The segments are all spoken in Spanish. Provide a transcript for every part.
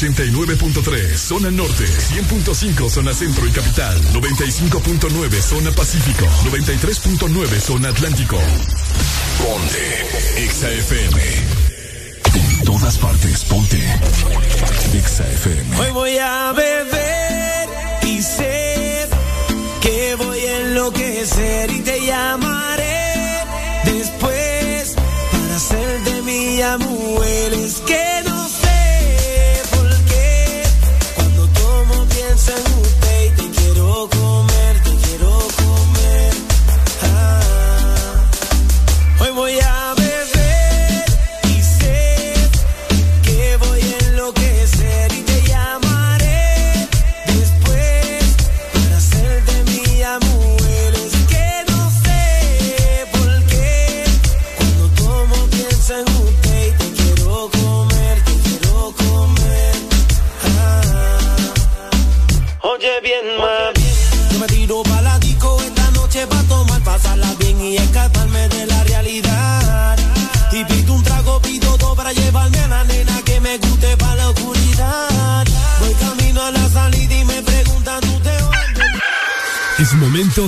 HRDJ 89.3 zona norte, 100.5 zona centro y capital, 95.9 zona pacífico, 93.9 zona atlántico. Ponte XAFM. En todas partes, ponte XAFM. Hoy voy a beber y sé que voy a enloquecer y te llamaré después para ser de mi amor. Es que no Saúde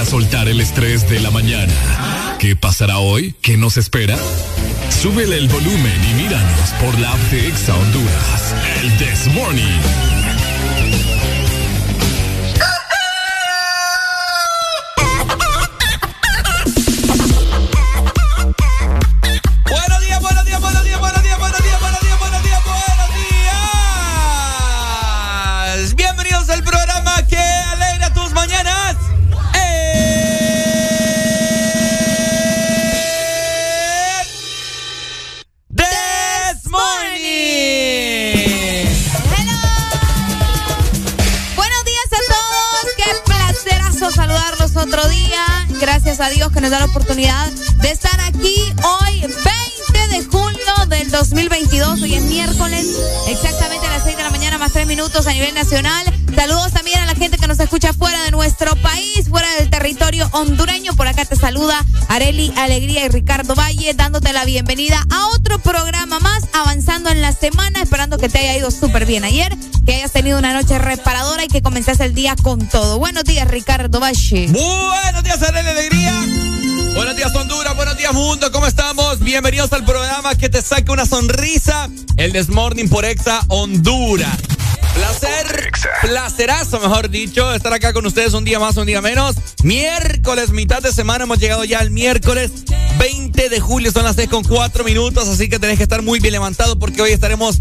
A soltar el estrés de la mañana. ¿Qué pasará hoy? ¿Qué nos espera? Súbele el volumen y míranos por la app de Exa Honduras. El This Morning. Areli Alegría y Ricardo Valle, dándote la bienvenida a otro programa más, avanzando en la semana, esperando que te haya ido súper bien ayer, que hayas tenido una noche reparadora y que comenzaste el día con todo. Buenos días, Ricardo Valle. Buenos días, Arely Alegría. Buenos días, Honduras. Buenos días, mundo. ¿Cómo estamos? Bienvenidos al programa que te saque una sonrisa. El Desmorning por Exa Honduras. Placer, placerazo, mejor dicho, estar acá con ustedes un día más, un día menos. Miércoles, mitad de semana, hemos llegado ya al miércoles 20 de julio, son las 6 con 4 minutos, así que tenés que estar muy bien levantado porque hoy estaremos,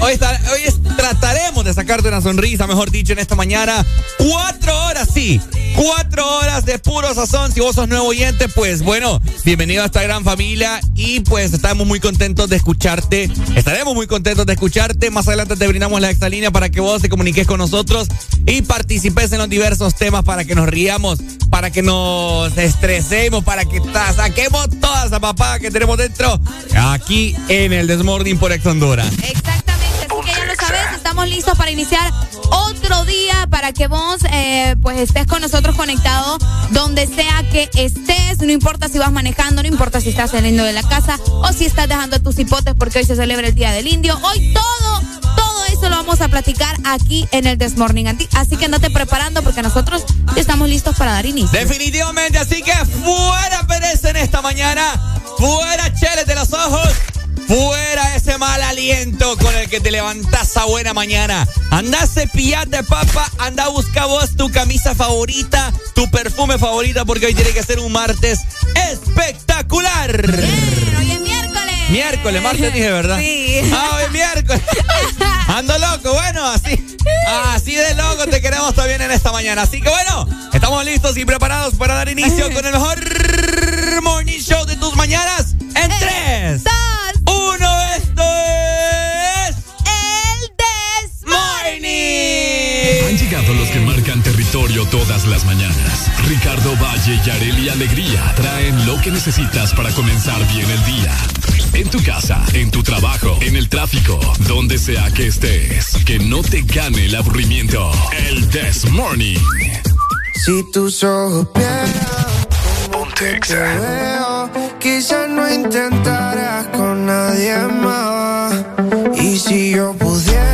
hoy, hoy trataremos de sacarte una sonrisa, mejor dicho, en esta mañana. Cuatro horas, sí, cuatro horas de puro sazón. Si vos sos nuevo oyente, pues bueno, bienvenido a esta gran familia y pues estamos muy contentos de escucharte. Estaremos muy contentos de escucharte. Más adelante te brindamos la extra línea para que vos te comuniques con nosotros y participes en los diversos temas para que nos riamos, para que nos estresemos, para que saquemos toda esa papada que tenemos dentro aquí en el Desmorning por Ex Honduras. Exactamente, así que ya lo sabes, estamos listos para iniciar otro día para que vos eh, pues estés con nosotros conectado donde sea que estés, no importa si vas manejando, no importa si estás saliendo de la casa o si estás dejando tus hipotes porque hoy se celebra el Día del Indio. Hoy todo, todo eso lo vamos a platicar aquí en el Desmorning. Anti- Así que andate preparando porque nosotros estamos listos para dar inicio. Definitivamente, así que fuera pereza en esta mañana, fuera cheles de los ojos, fuera ese mal aliento con el que te levantás a buena mañana. Anda a cepillarte, papá, anda a buscar vos tu camisa favorita, tu perfume favorita, porque hoy tiene que ser un martes espectacular. Hoy es miércoles. Martes dije, ¿verdad? Sí. Ah, hoy miércoles. Ando loco, bueno, así. Así de loco te queremos también en esta mañana. Así que bueno, estamos listos y preparados para dar inicio con el mejor morning show de tus mañanas en tres, dos, uno. Esto es el This Morning. Han llegado los que marcan territorio todas las mañanas. Ricardo Valle y Areli Alegría traen lo que necesitas para comenzar bien el día. En tu casa, en tu trabajo, en el tráfico, donde sea que estés. Que no te gane el aburrimiento. El This Morning. Si tus ojos Ponte te veo, quizás no intentarás con nadie más. Y si yo pudiera,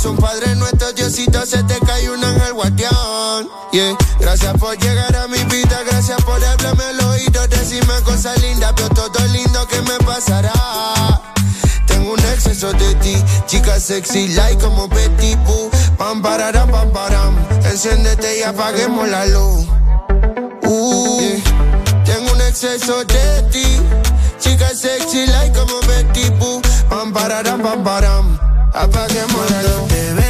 María. Rezo un Padre nuestro, Diosito, se te cae un ángel guardián. Yeah. Gracias por llegar a mi vida, gracias por hablarme al oído. Decirme cosas lindas, veo todo lindo que me pasará. Tengo un exceso de ti, chica sexy, like como Betty Boo. Pam, pararam, pam, param. Enciéndete y apaguemos la luz. Uh. Tengo un exceso de ti. Chica sexy like como Betty Boo. Pam, pararam, pam, param. Apaguemos la luz.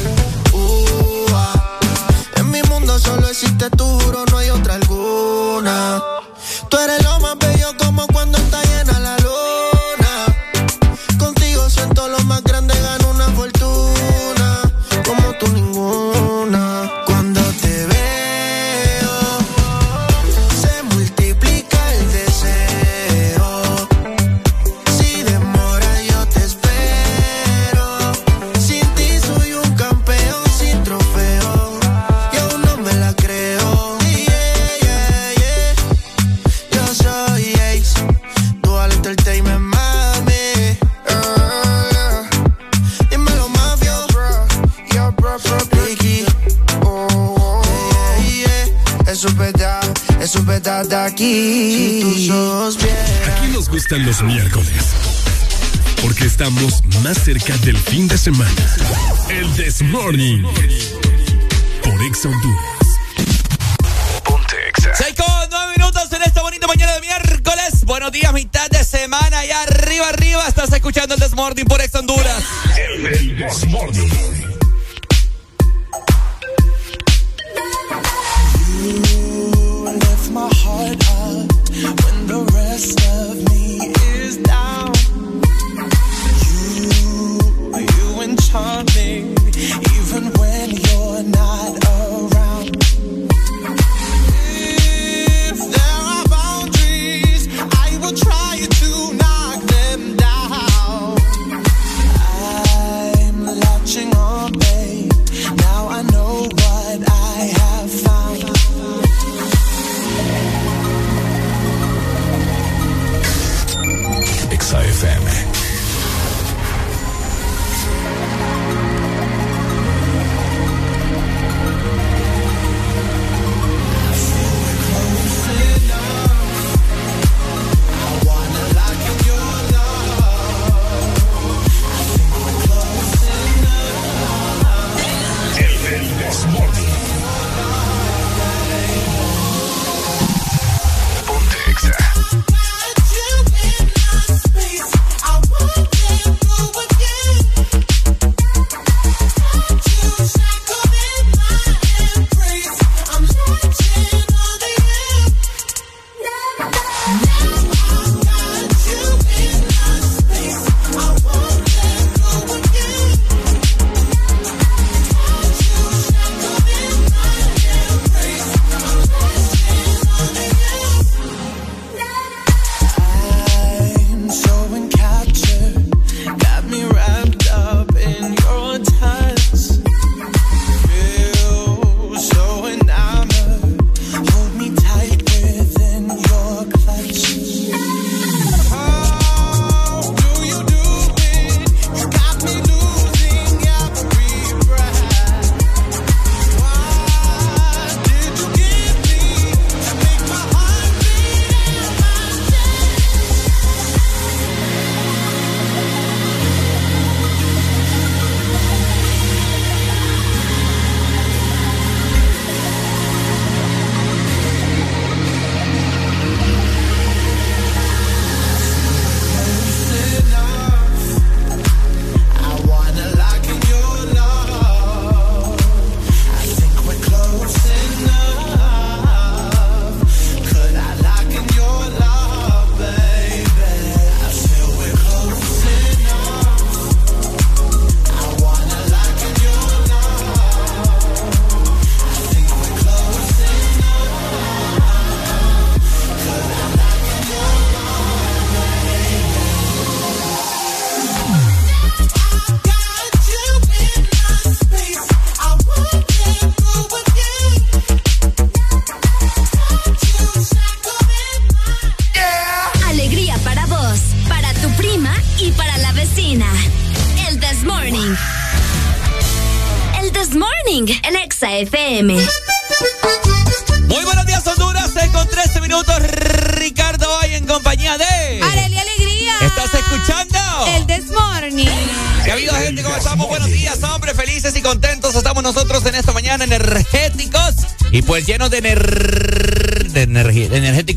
Aquí. Si tus ojos vieran. Aquí nos gustan los miércoles. Porque estamos más cerca del fin de semana. El This Morning. Por Exa Honduras. Ponte Exa. Seis con nueve minutos en esta bonita mañana de miércoles. Buenos días, mitad de semana. Y arriba, arriba, estás escuchando el Desmorning por Ex Honduras. El This Morning.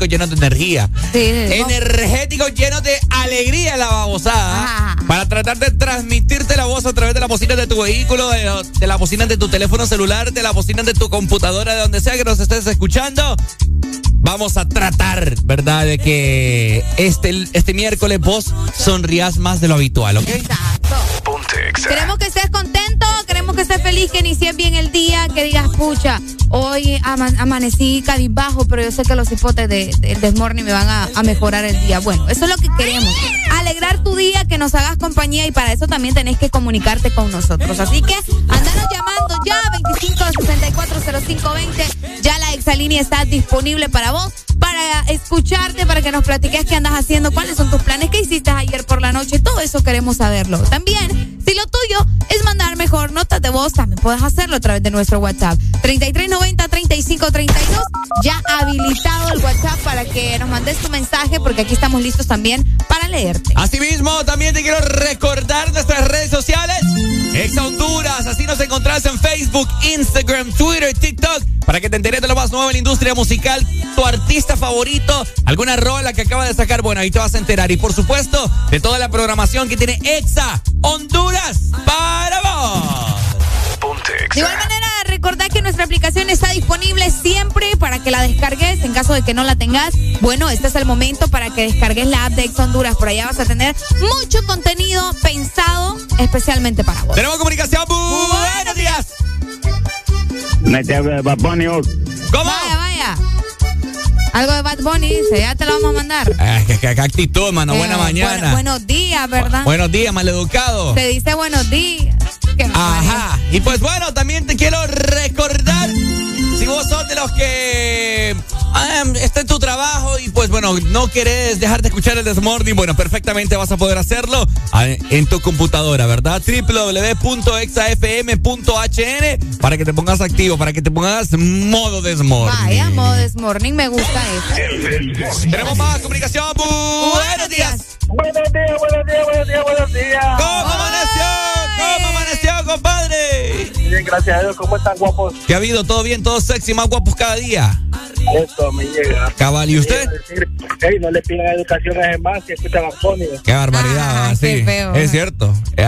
Energéticos llenos de energía. Sí. Energéticos llenos de alegría la babosada. Para tratar de transmitirte la voz a través de la bocina de tu vehículo, de, de la bocina de tu teléfono celular, de la bocina de tu computadora, de donde sea que nos estés escuchando vamos a tratar, ¿verdad? De que este, este miércoles vos sonrías más de lo habitual, ¿ok? Exacto. Queremos que estés contento, queremos que estés feliz, que inicies bien el día, que digas, pucha, hoy amanecí cabizbajo, pero yo sé que los hipotes de, Desmorning me van a, mejorar el día. Bueno, eso es lo que queremos. Alegrar tu día, que nos hagas compañía y para eso también tenés que comunicarte con nosotros. Así que andanos llamando ya 25640520. Ya la exalínea está disponible para vos para escucharte, para que nos platiques qué andas haciendo, cuáles son tus planes, qué hiciste ayer por la noche, todo eso queremos saberlo. También, si lo tuyo es mandar mejor notas voz, también puedes hacerlo a través de nuestro WhatsApp. 3390-3532, ya habilitado el WhatsApp para que nos mandes tu mensaje, porque aquí estamos listos también para leerte. Asimismo, también te quiero recordar nuestras redes sociales. Ex Honduras, así nos encontrás en Facebook, Instagram, Twitter, TikTok, para que te enteres de lo más nuevo en la industria musical, tu artista favorito, alguna rola que acaba de sacar, bueno, ahí te vas a enterar. Y por supuesto, de toda la programación que tiene Exa Honduras para vos. De igual manera, recordad que nuestra aplicación está disponible siempre para que la descargues. En caso de que no la tengas, bueno, este es el momento para que descargues la app de Ex Honduras. Por allá vas a tener mucho contenido pensado especialmente para vos. Tenemos comunicación. Buenos días. ¿Cómo? Vaya, vaya. Algo de Bad Bunny dice, ya te lo vamos a mandar. Qué, actitud, mano. Eh, buena mañana. buenos días, ¿verdad? buenos días, maleducado. Te dice buenos días. Ajá. Y pues bueno, también te quiero recordar, si vos sos de los que ah, está en tu trabajo y pues bueno, no querés dejar de escuchar el Desmorning, bueno, perfectamente vas a poder hacerlo ah, en tu computadora, ¿verdad? www.exafm.hn para que te pongas activo, para que te pongas modo Desmorning. Vaya, modo Desmorning, me gusta eso. Tenemos más comunicación. Buenos días. Buenos días, buenos días, buenos días, buenos días. ¿Cómo gracias a Dios. ¿Cómo están, guapos? ¿Qué ha habido? ¿Todo bien? ¿Todo sexy? ¿Más guapos cada día? Esto me llega. Cabal, ¿y usted? Hey, no le pidan educación a más que escuchan a Qué barbaridad, ah, sí. Feo. Es cierto.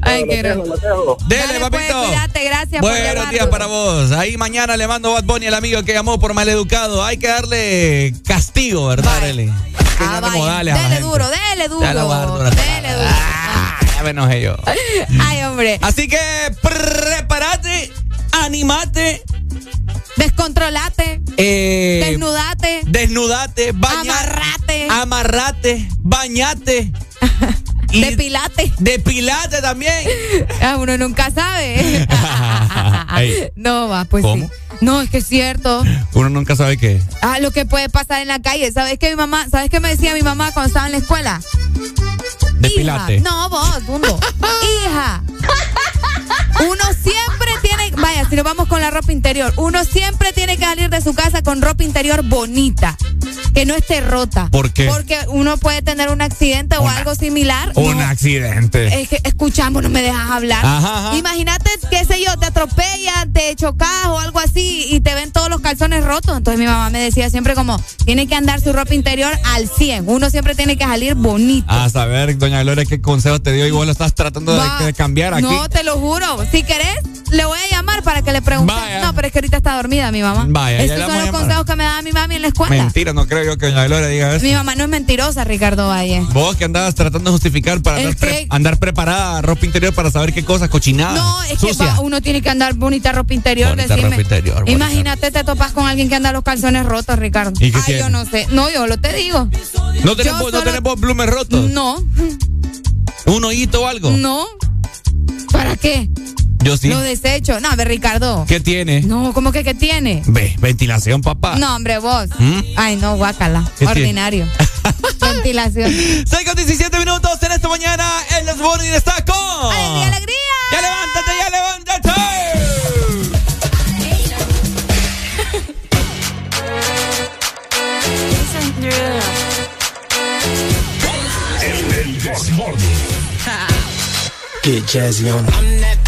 Ay, qué Dele, Dale, pues, papito. cuídate, gracias Buenos días para vos. Ahí mañana le mando Bad Bunny al amigo que llamó por maleducado. Hay que darle castigo, ¿verdad, Dele? Ah. Dele duro, dele duro. Dele duro. Ya me enojé yo. Ay, hombre. Así que prepárate, animate. Descontrolate. Eh, desnudate. Desnudate. amarrate. Amarrate. Bañate. depilate. Depilate también. Ah, uno nunca sabe. no, va, pues sí. No, es que es cierto. Uno nunca sabe qué. Ah, lo que puede pasar en la calle. ¿Sabes qué mi mamá, sabes qué me decía mi mamá cuando estaba en la escuela? Depilate. no, vos, mundo. Hija. Uno siempre tiene, si nos vamos con la ropa interior, uno siempre tiene que salir de su casa con ropa interior bonita, que no esté rota. ¿Por qué? Porque uno puede tener un accidente o algo similar. Un accidente. Es que escuchamos, no me dejas hablar. Ajá, Imagínate, qué sé yo, te atropellan, te chocas o algo así y te ven todos los calzones rotos. Entonces mi mamá me decía siempre como, tiene que andar su ropa interior al 100. Uno siempre tiene que salir bonito. A saber, doña Gloria, qué consejo te dio y vos lo estás tratando de, cambiar aquí. No, te lo juro. Si querés, le voy a llamar para que le pregunte. No, pero es que ahorita está dormida mi mamá. Vaya, Estos son los consejos que me da mi mami en la escuela. Mentira, no creo yo que doña Gloria diga eso. Mi mamá no es mentirosa, Ricardo Valle. Vos que andabas tratando de justificar para andar, preparada ropa interior para saber qué cosas, cochinadas. No, es que uno tiene que andar bonita ropa interior. Bonita ropa interior. Imagínate, te topas con alguien que anda los calzones rotos, Ricardo. ¿Y qué Ay, yo no sé. No, yo lo te digo. ¿No tenemos, ¿no tenemos blumes rotos? No. ¿Un hoyito o algo? No. ¿Para qué? Yo sí. Los desechos. No, a Ricardo. ¿Qué tiene? No, ¿cómo que qué tiene? Ve, ventilación, papá. No, hombre, vos. ¿Mm? Ay, no, guácala. Ordinario. ventilación. 6 con 17 minutos en esta mañana en los Morning está con. ¡Alegría, alegría! ¡Ya levántate, ya levántate! El del Get jazzy on. I'm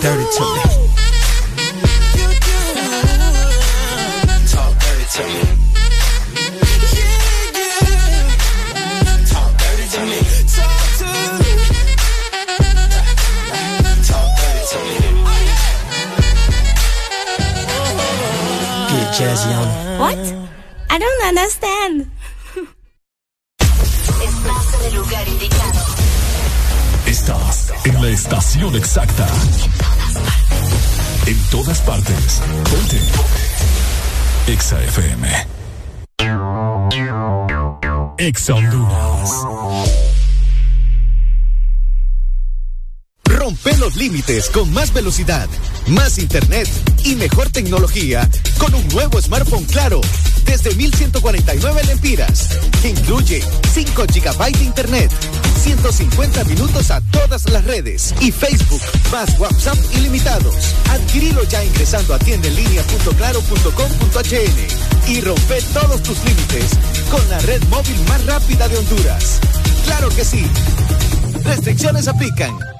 dirty to me. Exa FM. Exa Honduras. Rompe los límites con más velocidad, más internet y mejor tecnología con un nuevo smartphone claro desde 1149 lempiras. que Incluye 5 GB de internet, 150 minutos a todas las redes y Facebook más WhatsApp ilimitados. Adquirilo ya ingresando a tiendenlinea.claro.com.hn y rompe todos tus límites con la red móvil más rápida de Honduras. Claro que sí. Restricciones aplican.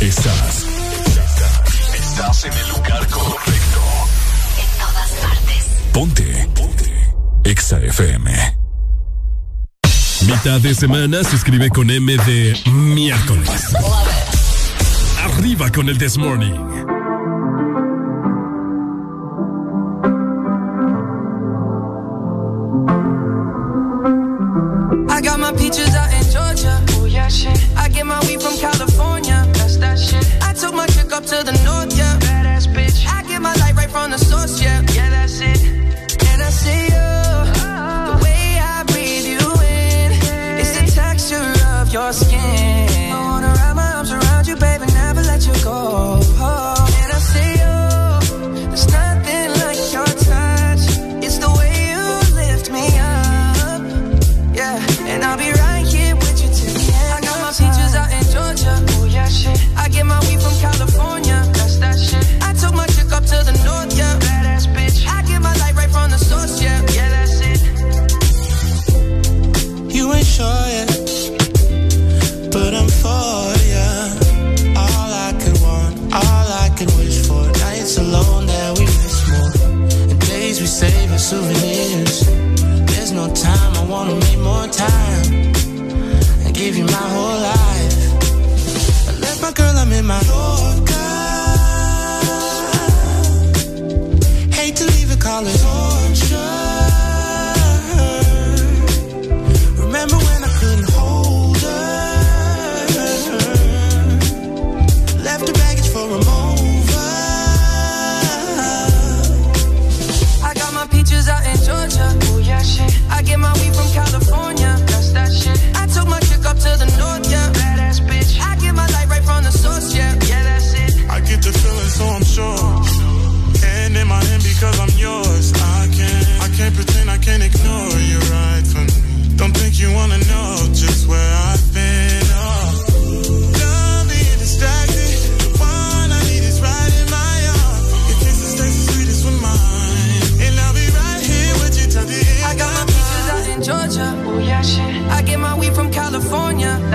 Estás. Estás. Estás en el lugar correcto. En todas partes. Ponte. Ponte. Exa FM. Mitad de semana se escribe con M de miércoles. Arriba con el This Morning. souvenirs. There's no time, I wanna make more time. I give you my whole life. I left my girl, I'm in my Yorker. Hate to leave the college.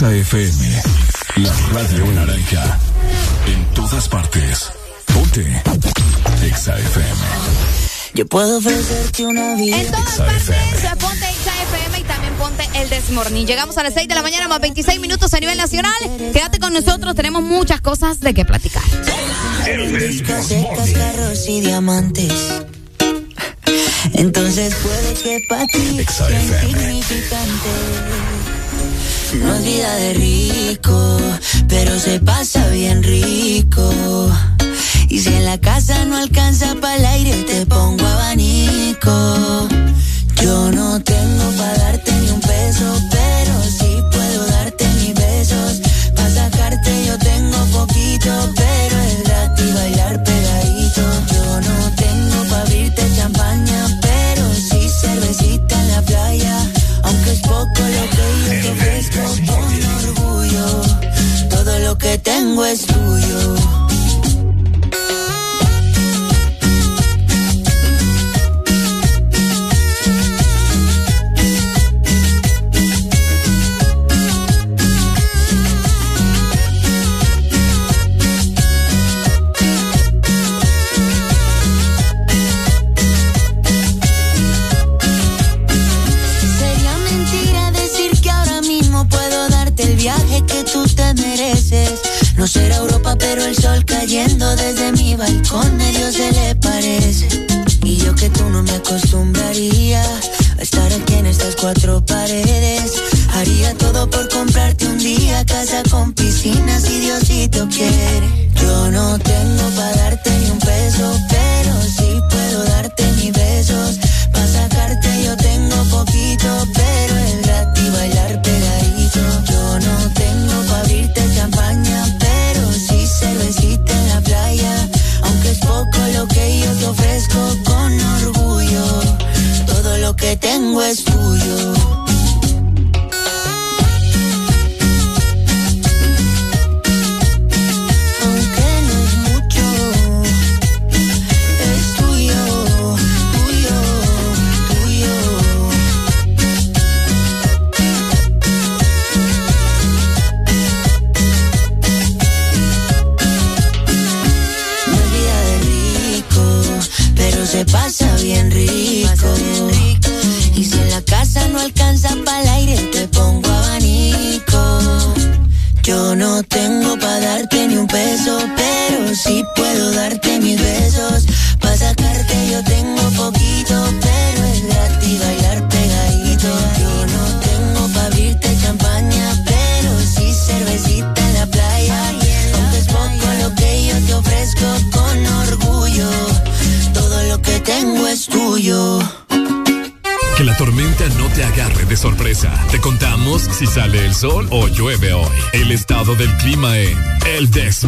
Exa FM. La radio naranja. En todas partes. Ponte. Exa FM. Yo puedo ofrecerte una vida. En todas partes. Eh, ponte Exa FM y también ponte el desmorning. Llegamos a las 6 de la mañana, más 26 minutos a nivel nacional. Quédate con nosotros. Tenemos muchas cosas de qué platicar. El carros y diamantes. Entonces puede que para. Exa FM. No es vida de rico, pero se pasa bien rico. Y si en la casa no alcanza para el aire, te pongo abanico.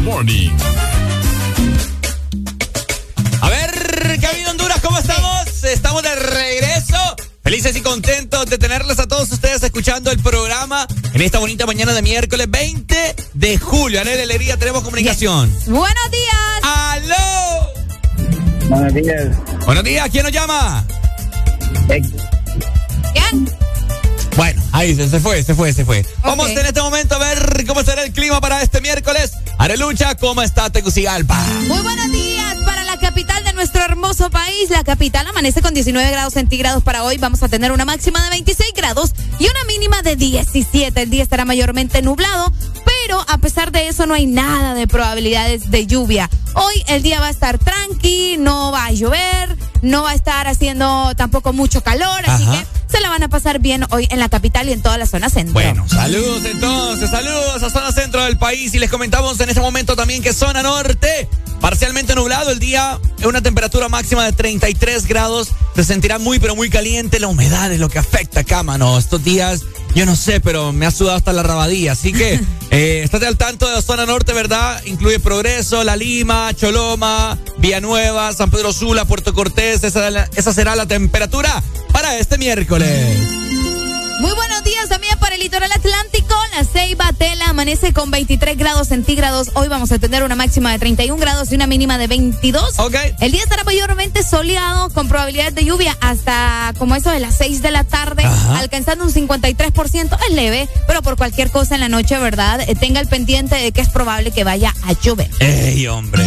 Morning. A ver, Camino Honduras, ¿cómo estamos? Estamos de regreso. Felices y contentos de tenerles a todos ustedes escuchando el programa en esta bonita mañana de miércoles 20 de julio. De Alegría, tenemos comunicación. Buenos días. ¡Aló! Buenos días. Buenos días, ¿quién nos llama? ¿Quién? Bueno, ahí se, se fue, se fue, se fue. Vamos en este momento a ver cómo será el clima para este miércoles. Arelucha, ¿cómo está Tegucigalpa? Muy buenos días para la capital de nuestro hermoso país. La capital amanece con 19 grados centígrados para hoy. Vamos a tener una máxima de 26 grados y una mínima de 17. El día estará mayormente nublado, pero a pesar de eso no hay nada de probabilidades de lluvia. Hoy el día va a estar tranqui, no va a llover, no va a estar haciendo tampoco mucho calor, así que van a pasar bien hoy en la capital y en toda la zona centro. Bueno, saludos entonces, saludos a zona centro del país y les comentamos en este momento también que zona norte, parcialmente nublado el día, una temperatura máxima de 33 grados, se sentirá muy pero muy caliente, la humedad es lo que afecta acá, mano, estos días, yo no sé, pero me ha sudado hasta la rabadía, así que eh, estate al tanto de la zona norte, ¿verdad? Incluye Progreso, La Lima, Choloma, Villanueva, San Pedro Sula, Puerto Cortés, esa, esa será la temperatura para este miércoles. Muy buenos días también para el litoral atlántico. La Ceiba Tela amanece con 23 grados centígrados. Hoy vamos a tener una máxima de 31 grados y una mínima de 22. Ok. El día estará mayormente soleado con probabilidad de lluvia hasta como eso de las 6 de la tarde, Ajá. alcanzando un 53%. Es leve, pero por cualquier cosa en la noche, ¿verdad? Eh, tenga el pendiente de que es probable que vaya a llover. ¡Ey, hombre!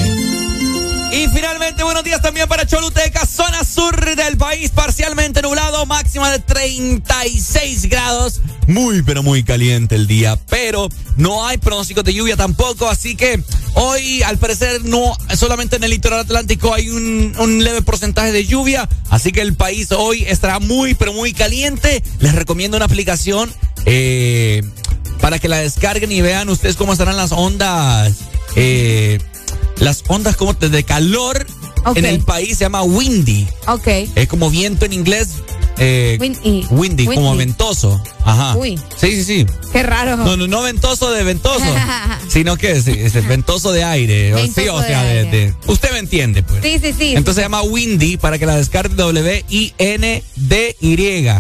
Y finalmente, buenos días también para Choluteca, zona sur del país, parcialmente nublado, máxima de 36 grados. Muy, pero muy caliente el día, pero no hay pronósticos de lluvia tampoco, así que hoy, al parecer, no, solamente en el litoral atlántico hay un, leve porcentaje de lluvia, así que el país hoy estará muy, pero muy caliente. Les recomiendo una aplicación eh, para que la descarguen y vean ustedes cómo estarán las ondas. Eh, las ondas como de calor en el país se llama windy. Ok. Es como viento en inglés. Eh, windy, como ventoso. Ajá. Uy. Sí, sí, sí. Qué raro. No, no, no ventoso de ventoso, sino que es, es el ventoso de aire. Sí, o sea, de de, aire. de- usted me entiende, pues. Sí, sí, sí. Entonces se llama Windy para que la descargue W-I-N-D-Y.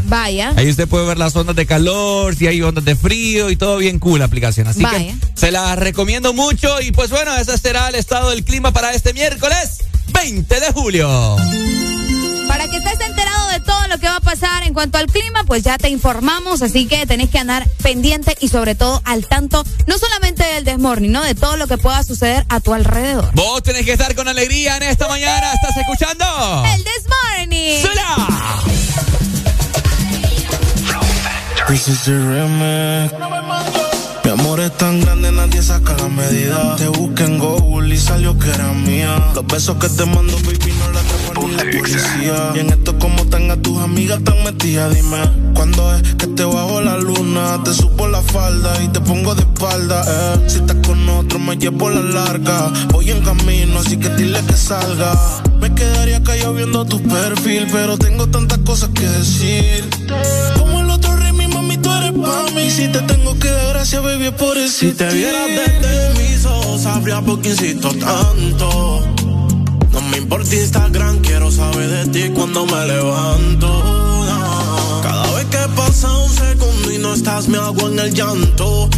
Vaya. Ahí usted puede ver las ondas de calor, si hay ondas de frío y todo bien cool la aplicación. Así Vaya. que se la recomiendo mucho y pues bueno, ese será el estado del clima para este miércoles 20 de julio. Para que estés enterado de todo lo que va a pasar en cuanto al clima, pues ya te informamos, así que tenés que andar pendiente y sobre todo al tanto, no solamente del desmorning, ¿no? De todo lo que pueda suceder a tu alrededor. Vos tenés que estar con alegría en esta mañana. ¿Estás escuchando? El desmorning. ¡Sula! This is the remix. Mi amor es tan grande, nadie saca la medida. Te busqué en Google y salió que era mía. Los besos que te mando, baby, no la y la policía. Y en esto como tenga tus amigas tan metidas, dime cuándo es que te bajo la luna, te supo la falda y te pongo de espalda. Eh. Si estás con otro me llevo la larga, voy en camino así que dile que salga. Me quedaría callado viendo tu perfil, pero tengo tantas cosas que decir. Como el otro rey, mi mami, tú eres pa' mí. Si te tengo que dar gracias, baby, por eso. Si te vieras desde mis ojos, sabría por qué insisto tanto. No me importa Instagram, quiero saber de ti cuando me levanto. No. Cada vez que pasa un segundo y no estás, me hago en el llanto.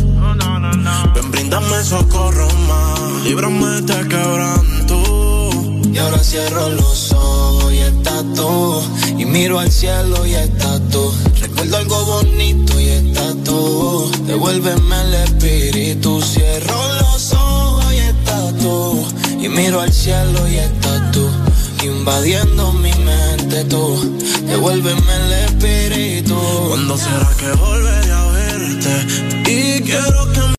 Ven, brindame socorro más, líbrame de este quebranto. Y ahora cierro los ojos y estás tú. Y miro al cielo y estás tú. Recuerdo algo bonito y estás tú. Devuélveme el espíritu. Cierro los ojos y estás tú. Y miro al cielo y estás tú. Invadiendo mi mente tú. Devuélveme el espíritu. ¿Cuándo será que volveré a verte? Y quiero que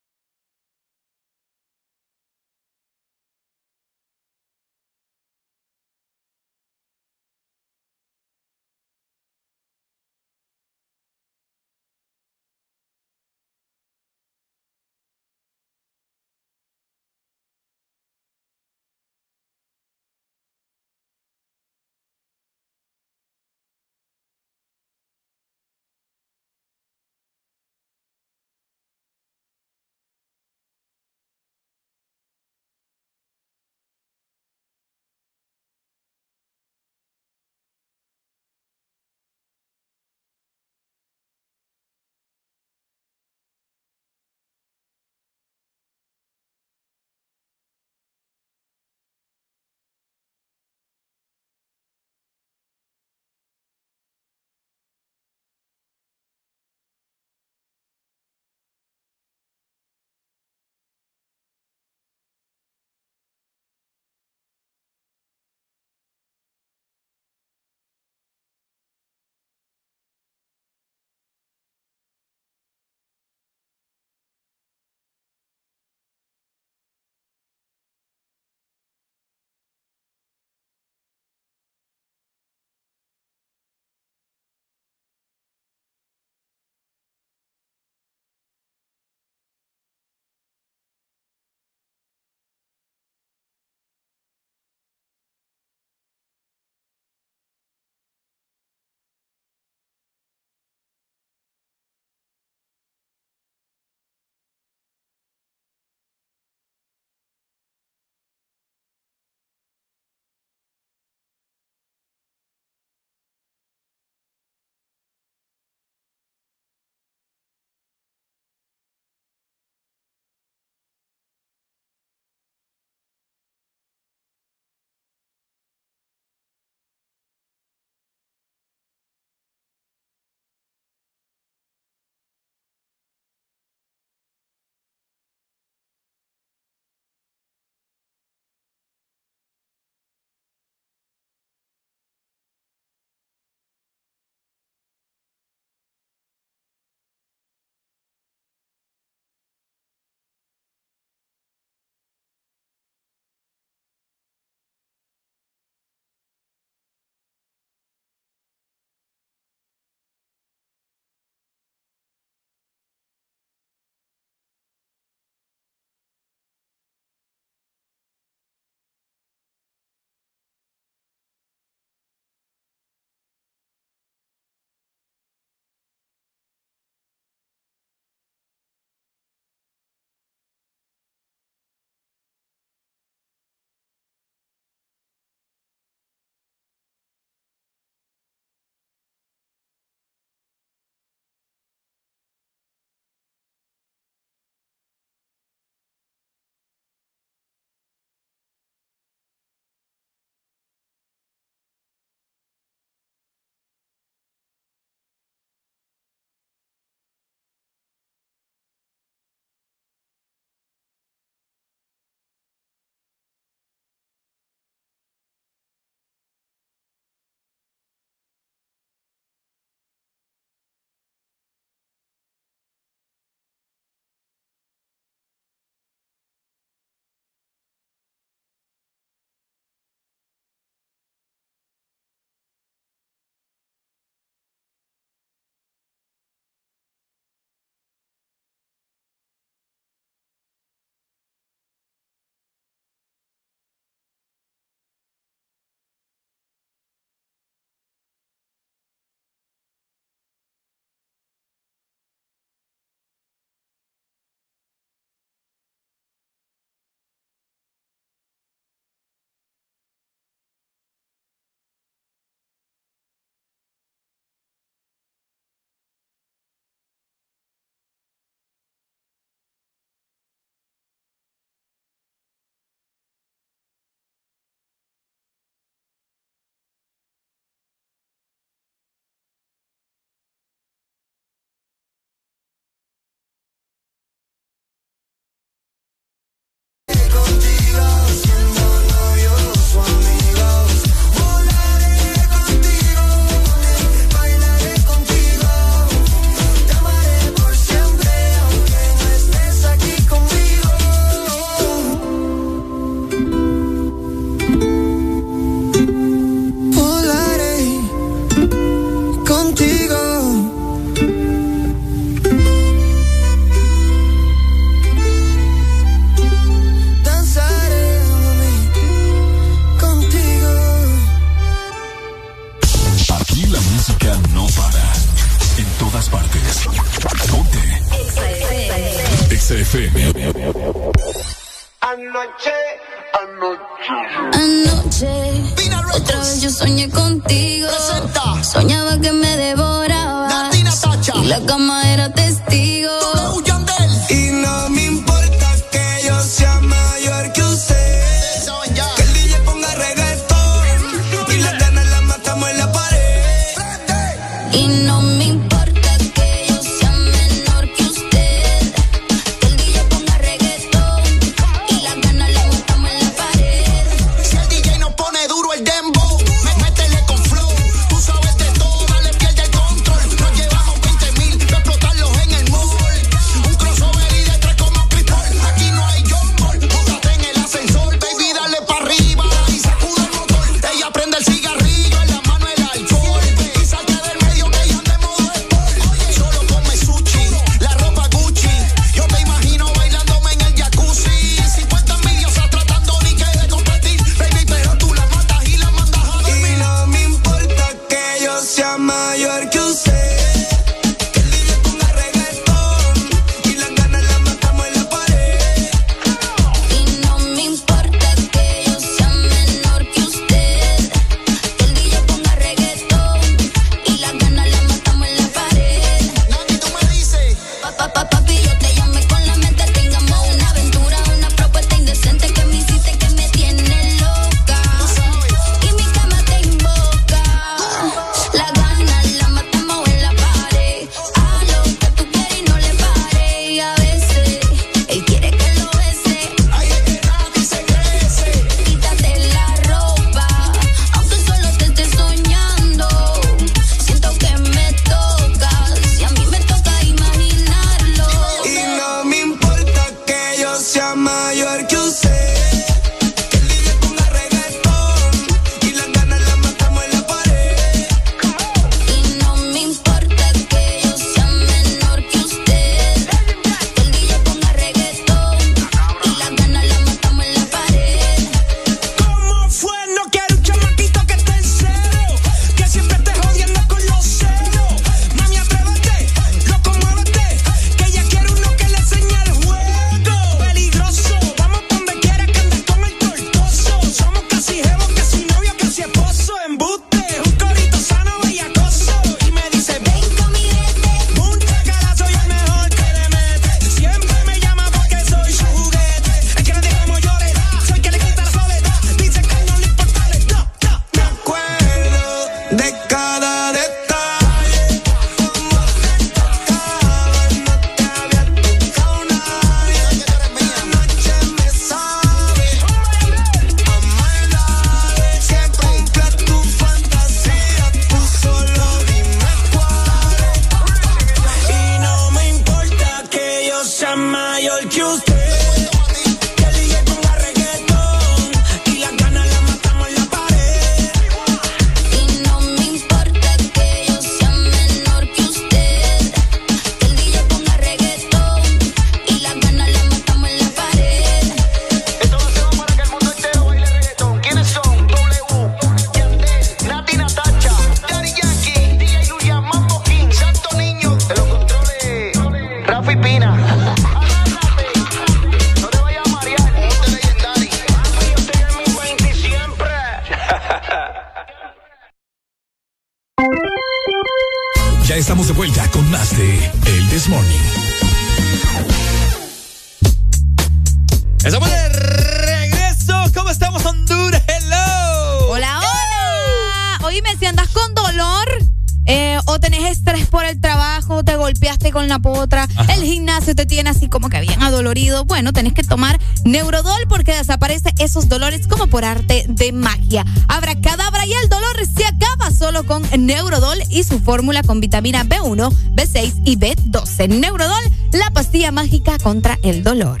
alergia, abracadabra y el dolor se acaba solo con Neurodol y su fórmula con vitamina B1, B6 y B12. Neurodol, la pastilla mágica contra el dolor.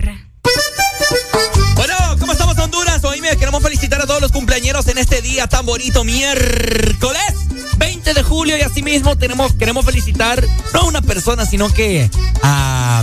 Bueno, ¿cómo estamos Honduras? Hoy queremos felicitar a todos los cumpleañeros en este día tan bonito, miércoles 20 de julio y asimismo tenemos, queremos felicitar no a una persona, sino que a...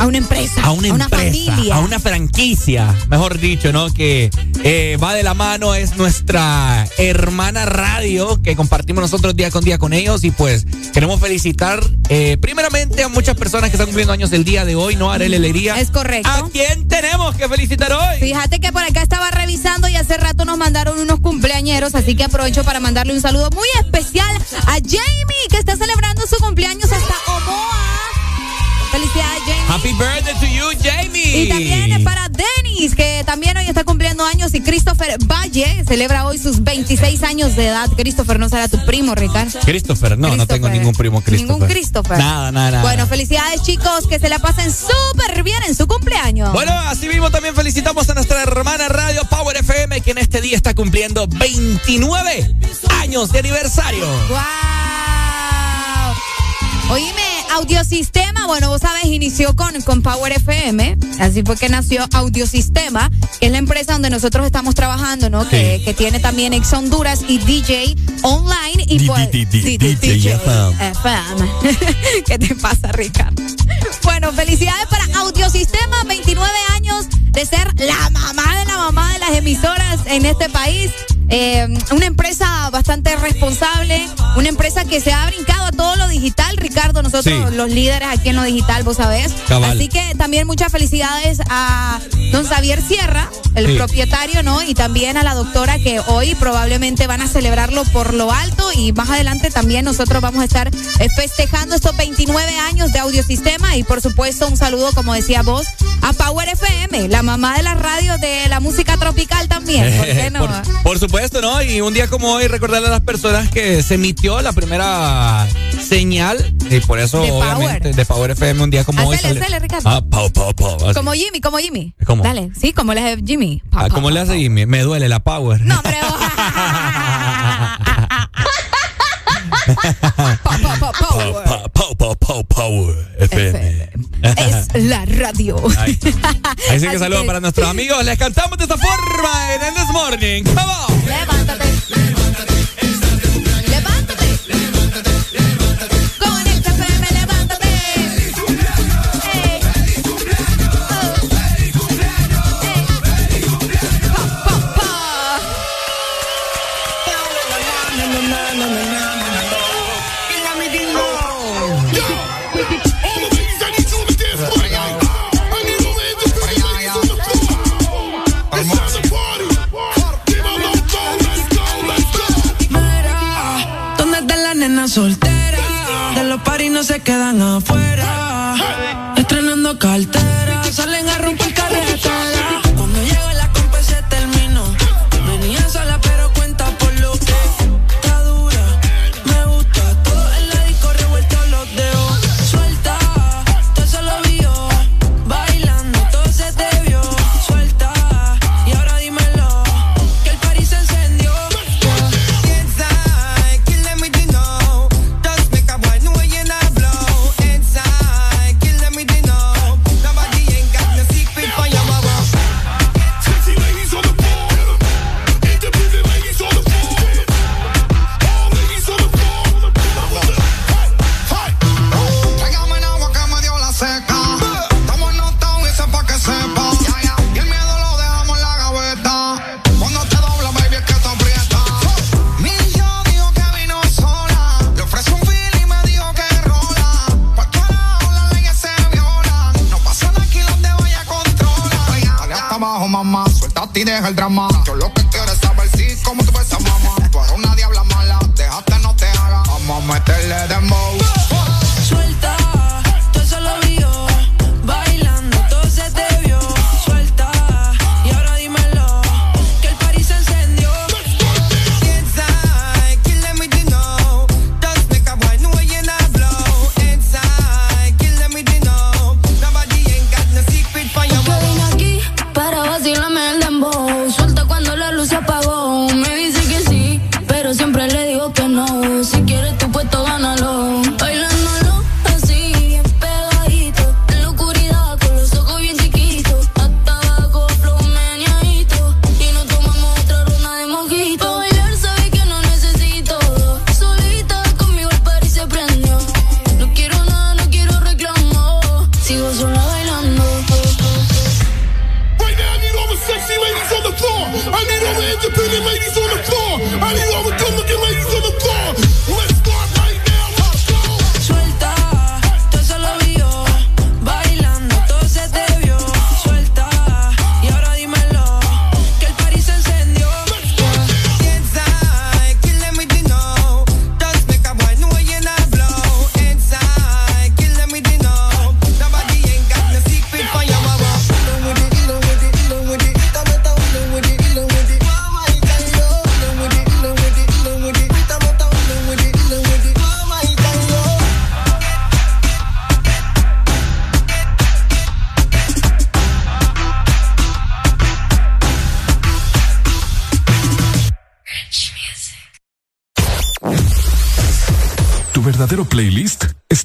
A una empresa. A una, empresa, familia. A una franquicia, mejor dicho, ¿no? Que eh, va de la mano, es nuestra hermana radio que compartimos nosotros día con día con ellos y pues queremos felicitar eh, primeramente a muchas personas que están cumpliendo años el día de hoy, ¿no? Arely Alegría. Es correcto. ¿A quién tenemos que felicitar hoy? Fíjate que por acá estaba revisando y hace rato nos mandaron unos cumpleañeros, así que aprovecho para mandarle un saludo muy especial a Jamie, que está celebrando su cumpleaños hasta Omoa. Felicidades, Jamie. Happy birthday to you, Jamie. Y también para Denis, y Christopher Valle celebra hoy sus 26 años de edad. Christopher, ¿no será tu primo, Ricardo? Christopher, no, no tengo ningún primo Christopher. Ningún Christopher. Nada, nada, nada. Bueno, felicidades, chicos, que se la pasen súper bien en su cumpleaños. Bueno, así mismo también felicitamos a nuestra hermana Radio Power FM, que en este día está cumpliendo 29 años de aniversario. ¡Wow! Oíme, Audiosistema, bueno, vos sabes, inició con, con Power FM, así fue que nació Audiosistema, que es la empresa donde nosotros estamos trabajando, ¿no? Que, que tiene también Ex Honduras y DJ Online y pues... DJ FM. ¿Qué te pasa, Ricardo? Bueno, felicidades para Audiosistema, 29 años de ser la mamá de la mamá de las emisoras en este país. Eh, una empresa bastante responsable, una empresa que se ha brincado a todo lo digital, Ricardo, nosotros Sí. los líderes aquí en lo digital, vos sabés. Cabal. Así que también muchas felicidades a don Xavier Sierra, el Sí. propietario, ¿no? Y también a la doctora que hoy probablemente van a celebrarlo por lo alto y más adelante también nosotros vamos a estar eh, festejando estos 29 años de audiosistema y por supuesto un saludo, como decía vos, a Power FM, la mamá de la radio de la música tropical también. ¿Por qué no? por, por supuesto, ¿no? Y un día como hoy, recordarle a las personas que se emitió la primera señal, y por eso, De obviamente, Power. de Power FM, un día como hoy. Hacele, sale- hacele, Ricardo. Ah, pau, pau, pau. Como Jimmy, como Jimmy. ¿Cómo? Dale, sí, como le hace Jimmy. Ah, ¿Cómo le hace Jimmy? Me duele la Power. No, pa, power. FM. Es la radio. Ahí Así que saludos para nuestros amigos. Les cantamos de esta forma en el This Morning. Levántate. Levántate.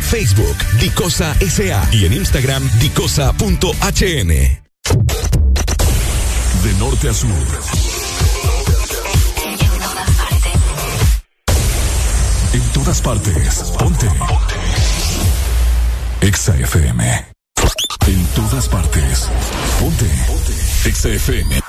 Facebook Dicosa SA y en Instagram dicosa.hn. De norte a sur. En todas partes. Ponte. Exa FM. En todas partes. Ponte. Exa FM.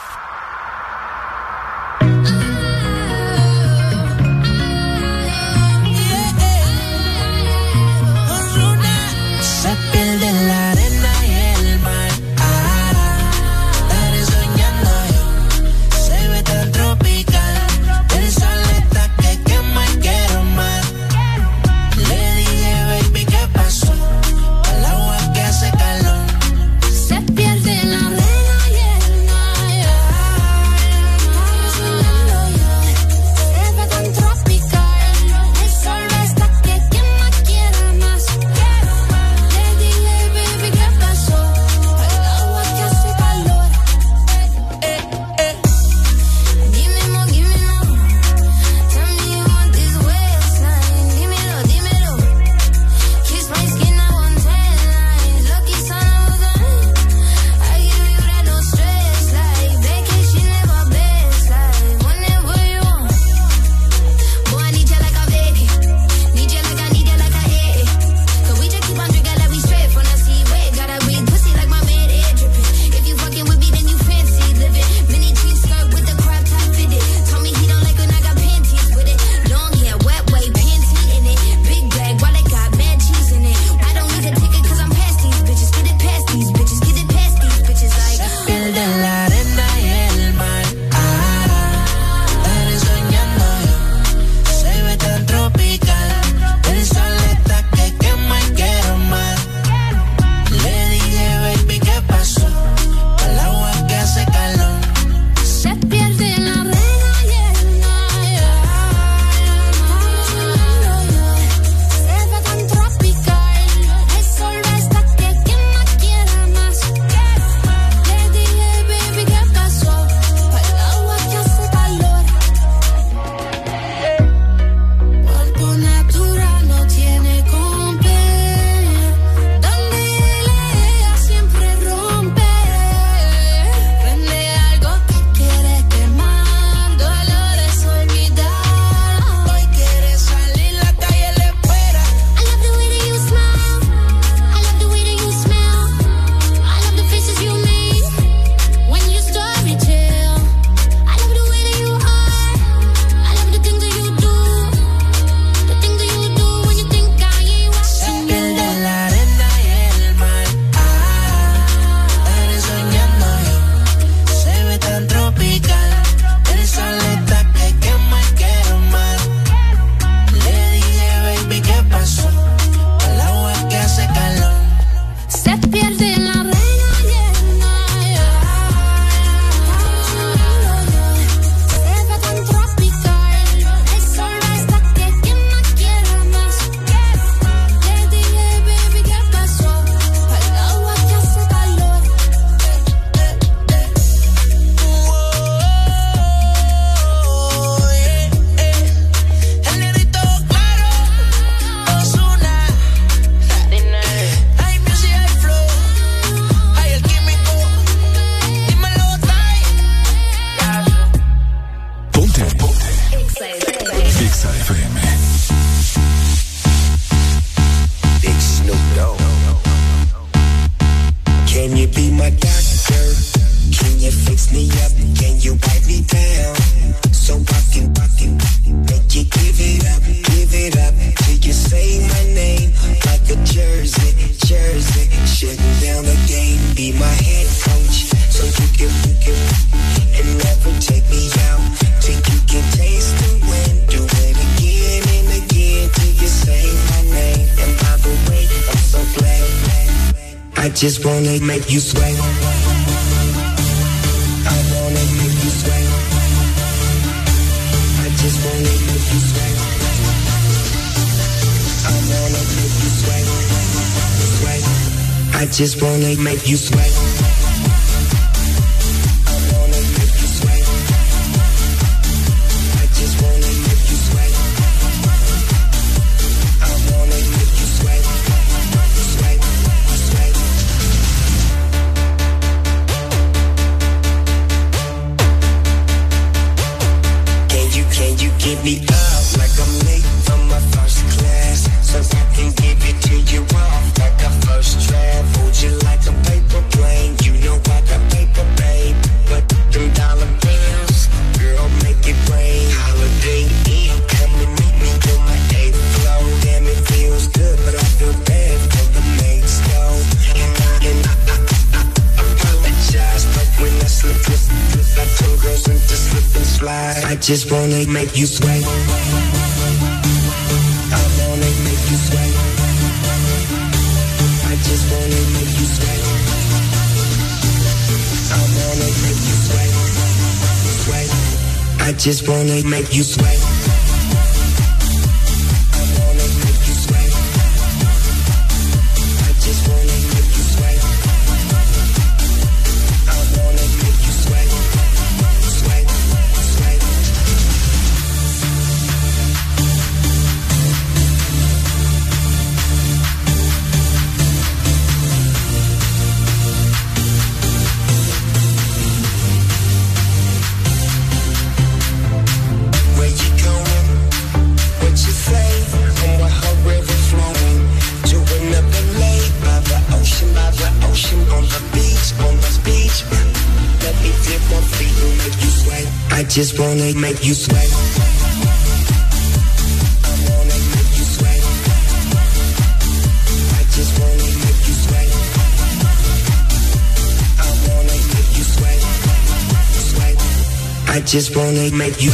just wanna make you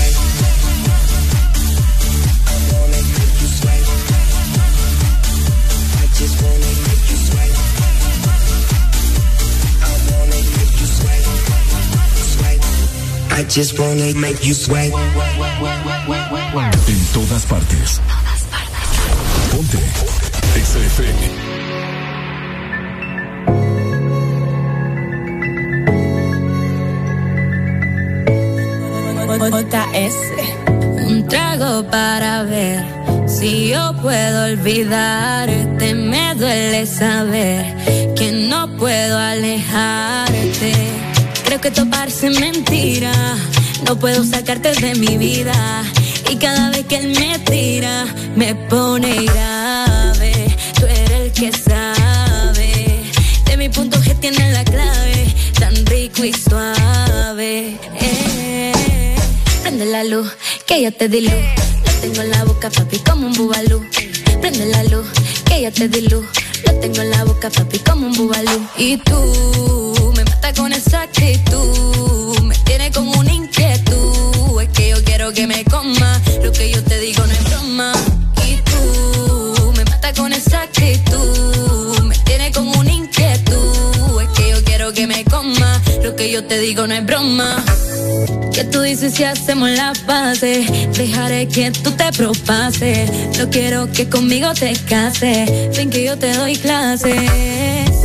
I just wanna make you sweat. En todas partes. olvidarte, me duele saber que no puedo alejarte. Creo que toparse mentira, no puedo sacarte de mi vida. Y cada vez que él me tira, me pone grave. Tú eres el que sabe de mi punto G tiene la clave, tan rico y suave. Eh, prende la luz, que ya te di luz. La tengo en la boca, papi, como un bubalú Prende la luz, que ya te di luz. Lo tengo en la boca, papi, como un bubalú. Y tú, me mata con esa actitud. Me tiene como una inquietud. Es que yo quiero que me coma lo que yo te Lo que yo te digo no es broma. Que tú dices si hacemos la base? Dejaré que tú te propases. No quiero que conmigo te cases. Ven que yo te doy clase.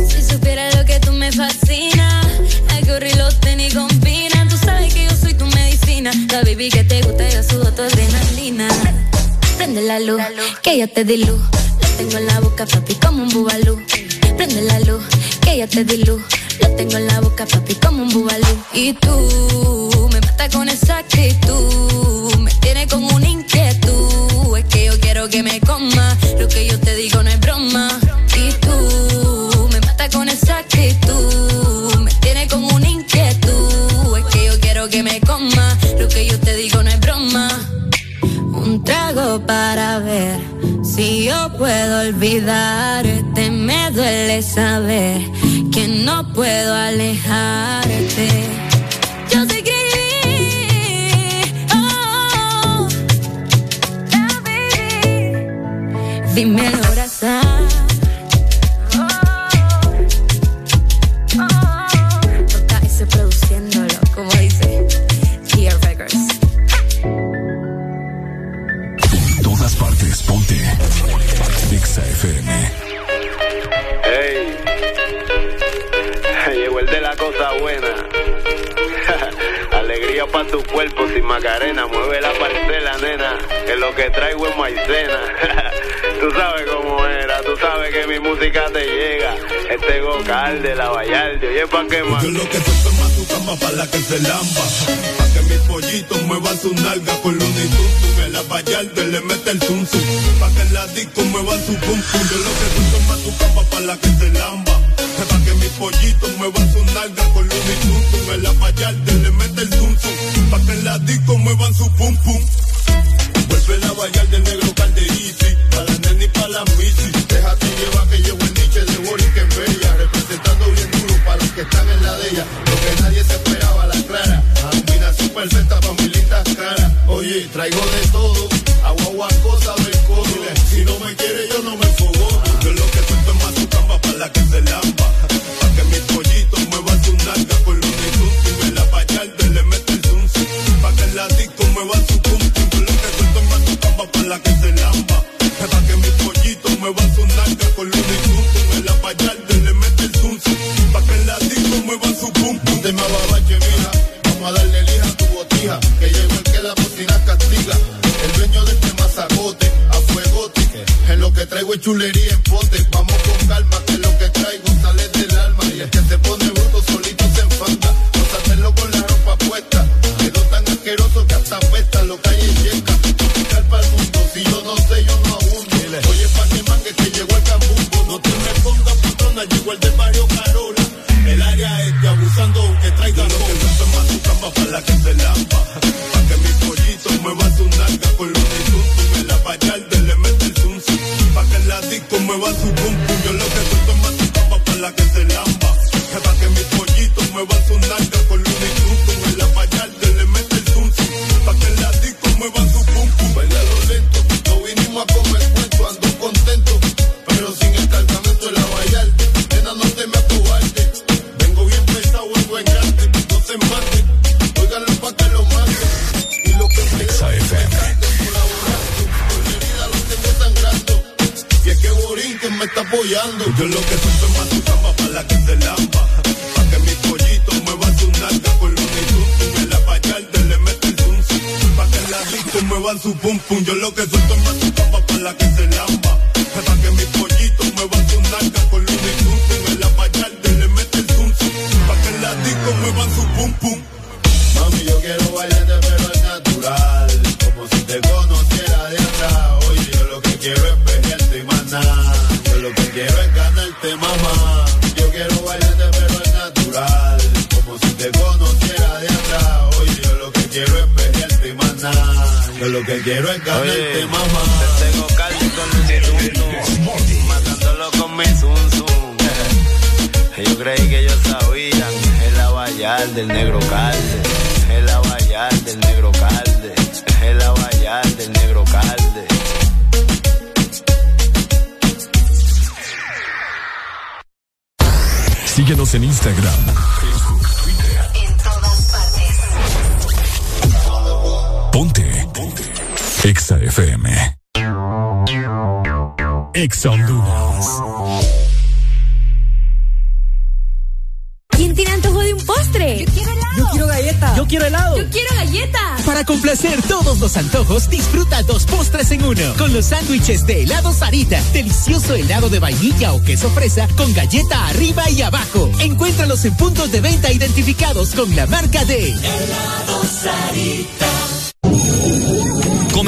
Si supieras lo que tú me fascinas, algo y los tenis combinan. Tú sabes que yo soy tu medicina. La baby que te gusta, yo subo tu adrenalina. Prende la luz, que yo te di luz. Lo tengo en la boca, papi, como un bubalú Prende la luz, que ya te diluz. Lo tengo en la boca, papi, como un bubalú. Y tú, me mata con esa actitud. Me tienes con una inquietud. Es que yo quiero que me coma. Lo que yo te digo no es broma. Y tú, me mata con esa actitud. Me tienes con una inquietud. Es que yo quiero que me coma. Lo que yo te digo no es broma. Un trago para ver si yo puedo olvidarte. Me duele saber que no puedo alejarte. Yo te escribí, oh, yeah, baby. Ponte. Exa FM. Ey, llegó el de la cosa buena. Alegría para tu cuerpo sin macarena. Mueve la parcela, nena. Que lo que traigo es maicena. tú sabes cómo era. Tú sabes que mi música te llega. Este gocal de la Vallarde. Oye, ¿pa' qué más? Yo lo que más tu cama para la que se lamba. Pa' que mis pollitos muevan su nalga con Looney Tunes. En la Vallarde le mete el zum. Pa' que en la disco muevan su pum pum. Yo lo que es más tu cama para la que se lamba. Pa' que mis pollitos muevan su nalga con Looney Tunes. En la Vallarde le mete el zum. Pa' que en la disco muevan su pum pum. Vuelve la Vallarde del negro calderisi. Pa' la nena y pa' la misi. Déjate llevar que llevo el niche de Boris que es bella. Representando bien duro para los que están en la de ella. Lo que nadie se esperaba, la clara. Combinación perfecta para mi. Oye, traigo de todo. Agua, cosa del codo. Si no me quiere, yo no me fogo. Yo lo que suelto es más su cama para la que se lamba. Pa' que mis pollitos muevan su nalga con de zum En la Vallarde le mete el zum zum. Pa' que en la disco muevan su pum. Yo lo que suelto es más su cama para la que se lamba. Pa' que mis pollitos muevan su nalga con de zum En la Vallarde le mete el zum zum. Pa' que en la disco muevan su pum pum. Te me chulería en pote. Vamos con calma, sándwiches de helado Sarita. Delicioso helado de vainilla o queso fresa con galleta arriba y abajo. Encuéntralos en puntos de venta identificados con la marca de Helado Sarita.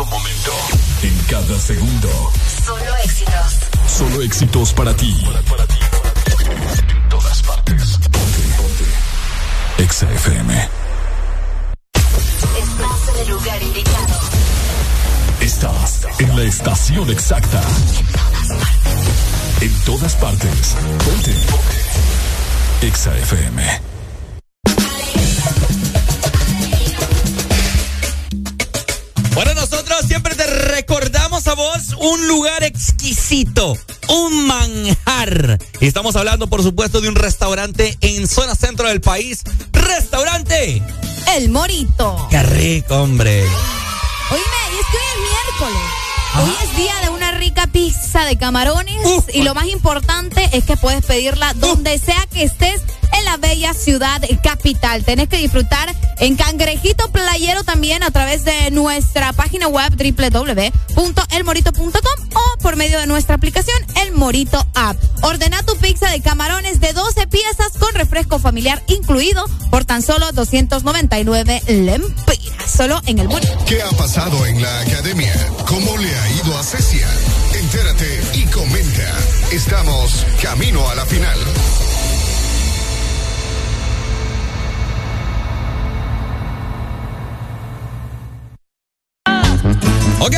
En todo momento, en cada segundo. Solo éxitos. Solo éxitos para ti. En todas partes. Ponte, ponte. Exa FM. Estás en el lugar indicado. Estás en la estación exacta. En todas partes. Ponte, ponte. Exa FM. Siempre te recordamos a vos un lugar exquisito, un manjar. Y estamos hablando, por supuesto, de un restaurante en zona centro del país. Restaurante El Morito. Qué rico, hombre. Oíme, y es que hoy es miércoles. Hoy es día de una rica pizza de camarones y lo más importante es que puedes pedirla donde sea que estés en la bella ciudad capital. Tenés que disfrutar en Cangrejito Playero también a través de nuestra página web www.elmorito.com o por medio de nuestra aplicación El Morito App. Ordena tu pizza de camarones de 12 piezas con refresco familiar incluido por tan solo 299 lempiras. Solo en El Morito. ¿Qué ha pasado en la academia? ¿Cómo le ha ido a Cecia? Entérate y comenta. Estamos camino a la final. Ok,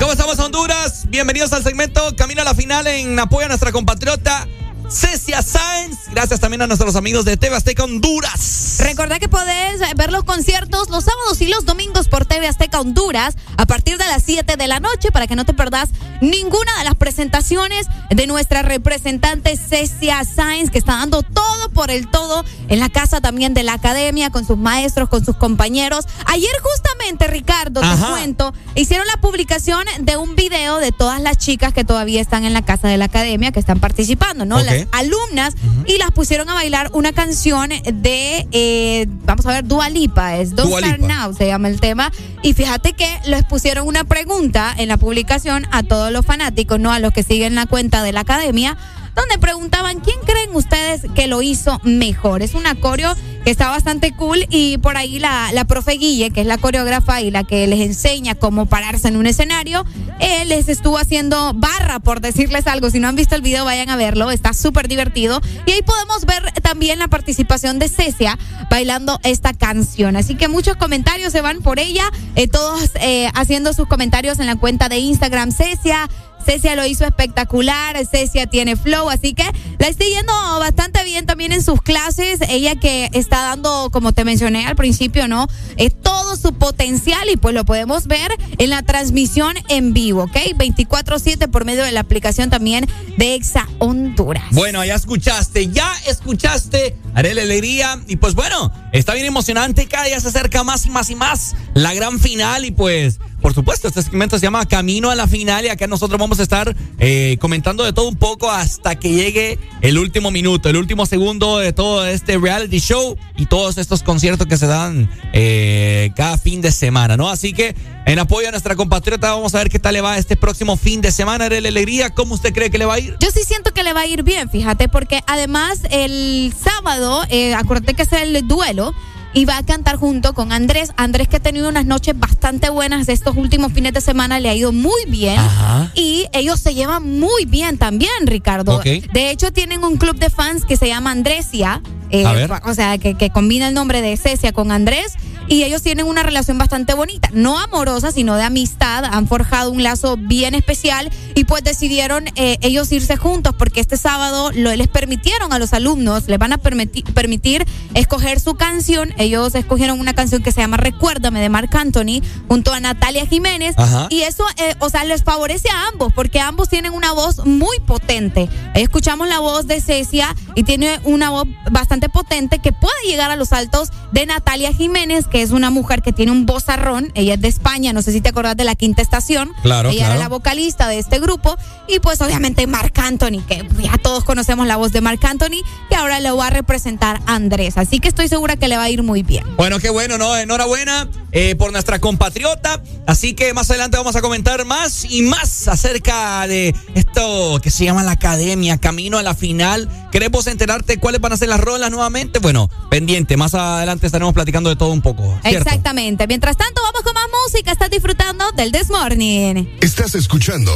¿cómo estamos Honduras? Bienvenidos al segmento Camino a la Final en apoyo a nuestra compatriota Cecia Sáenz. Gracias también a nuestros amigos de TV Azteca Honduras. Recordá que podés ver los conciertos los sábados y los domingos por TV Azteca Honduras a partir de las 7 de la noche para que no te perdás ninguna de las presentaciones de nuestra representante Cecia Sáenz que está dando todo por el todo en la casa también de la academia con sus maestros, con sus compañeros. Ayer justamente, Ricardo, te Ajá. cuento, hicieron la publicación de un video de todas las chicas que todavía están en la casa de la academia que están participando, ¿no? Las alumnas y las pusieron a bailar una canción de, eh, vamos a ver, Dua Lipa, es Don't Dua Start. Now se llama el tema. Y fíjate que les pusieron una pregunta en la publicación a todos los fanáticos, ¿no? A los que siguen la cuenta de la academia, donde preguntaban quién creen ustedes que lo hizo mejor. Es un coreo que está bastante cool y por ahí la, la profe Guille, que es la coreógrafa y la que les enseña cómo pararse en un escenario, eh, les estuvo haciendo barra, por decirles algo. Si no han visto el video, vayan a verlo, está súper divertido. Y ahí podemos ver también la participación de Cecia bailando esta canción. Así que muchos comentarios se van por ella, eh, todos eh, haciendo sus comentarios en la cuenta de Instagram Cecia. Cecia lo hizo espectacular, Cecia tiene flow, así que la estoy yendo bastante bien también en sus clases. Ella que está dando, como te mencioné al principio, ¿no? Eh, todo su potencial y pues lo podemos ver en la transmisión en vivo, ¿ok? 24-7 por medio de la aplicación también de Exa Honduras. Bueno, ya escuchaste, ya escuchaste, haré la alegría. Y pues bueno, está bien emocionante, cada día se acerca más y más y más la gran final. Y pues, por supuesto, este segmento se llama Camino a la Final. Y acá nosotros vamos a estar eh, comentando de todo un poco hasta que llegue el último minuto, el último segundo de todo este reality show y todos estos conciertos que se dan eh, cada fin de semana, ¿no? Así que en apoyo a nuestra compatriota, vamos a ver qué tal le va este próximo fin de semana. La alegría, ¿cómo usted cree que le va a ir? Yo sí siento que le va a ir bien, fíjate, porque además el sábado, eh, acuérdate que es el duelo. Y va a cantar junto con Andrés. Andrés que ha tenido unas noches bastante buenas estos últimos fines de semana, le ha ido muy bien. Ajá. Y ellos se llevan muy bien también, Ricardo. De hecho, tienen un club de fans que se llama Andresia. Eh. O sea, que, que combina el nombre de Cecia con Andrés. Y ellos tienen una relación bastante bonita. No amorosa, sino de amistad. Han forjado un lazo bien especial. Y pues decidieron eh, ellos irse juntos porque este sábado lo- les permitieron a los alumnos, les van a permitir, permitir escoger su canción. Ellos escogieron una canción que se llama Recuérdame de Marc Anthony junto a Natalia Jiménez. Ajá. Y eso, eh, o sea, les favorece a ambos porque ambos tienen una voz muy potente. Escuchamos la voz de Cecia y tiene una voz bastante potente que puede llegar a los altos de Natalia Jiménez, que es una mujer que tiene un vozarrón. Ella es de España, no sé si te acordás de la quinta estación. Claro, Ella claro. era la vocalista de este grupo. Y pues obviamente Marc Anthony, que ya todos conocemos la voz de Marc Anthony, que ahora lo va a representar Andrés. Así que estoy segura que le va a ir muy bien. Bueno, qué bueno, ¿no? Enhorabuena eh, por nuestra compatriota. Así que más adelante vamos a comentar más y más acerca de esto que se llama la academia, camino a la final. ¿Queremos enterarte cuáles van a ser las rolas nuevamente? Bueno, pendiente, más adelante estaremos platicando de todo un poco. ¿cierto? Exactamente. Mientras tanto, vamos con más música. Estás disfrutando del This Morning. Estás escuchando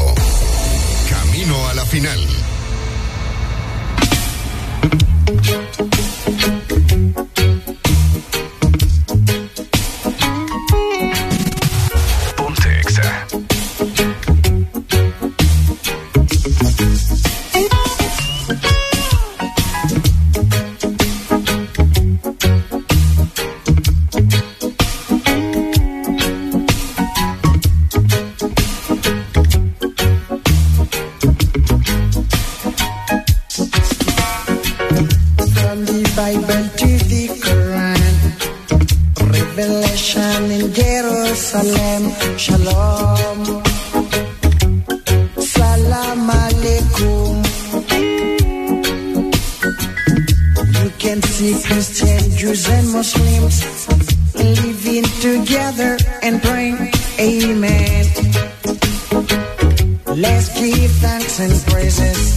Camino a la final. Bible to the Quran, Revelation in Jerusalem, Shalom, Salam Alaikum. You can see Christian, Jews, and Muslims living together and praying, Amen. Let's give thanks and praises.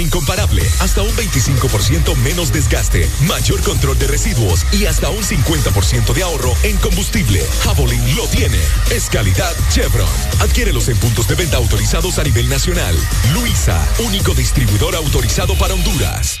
incomparable, hasta un 25% menos desgaste, mayor control de residuos y hasta un 50% de ahorro en combustible. Javelin lo tiene. Es calidad Chevron. Adquiérelos en puntos de venta autorizados a nivel nacional. Luisa, único distribuidor autorizado para Honduras.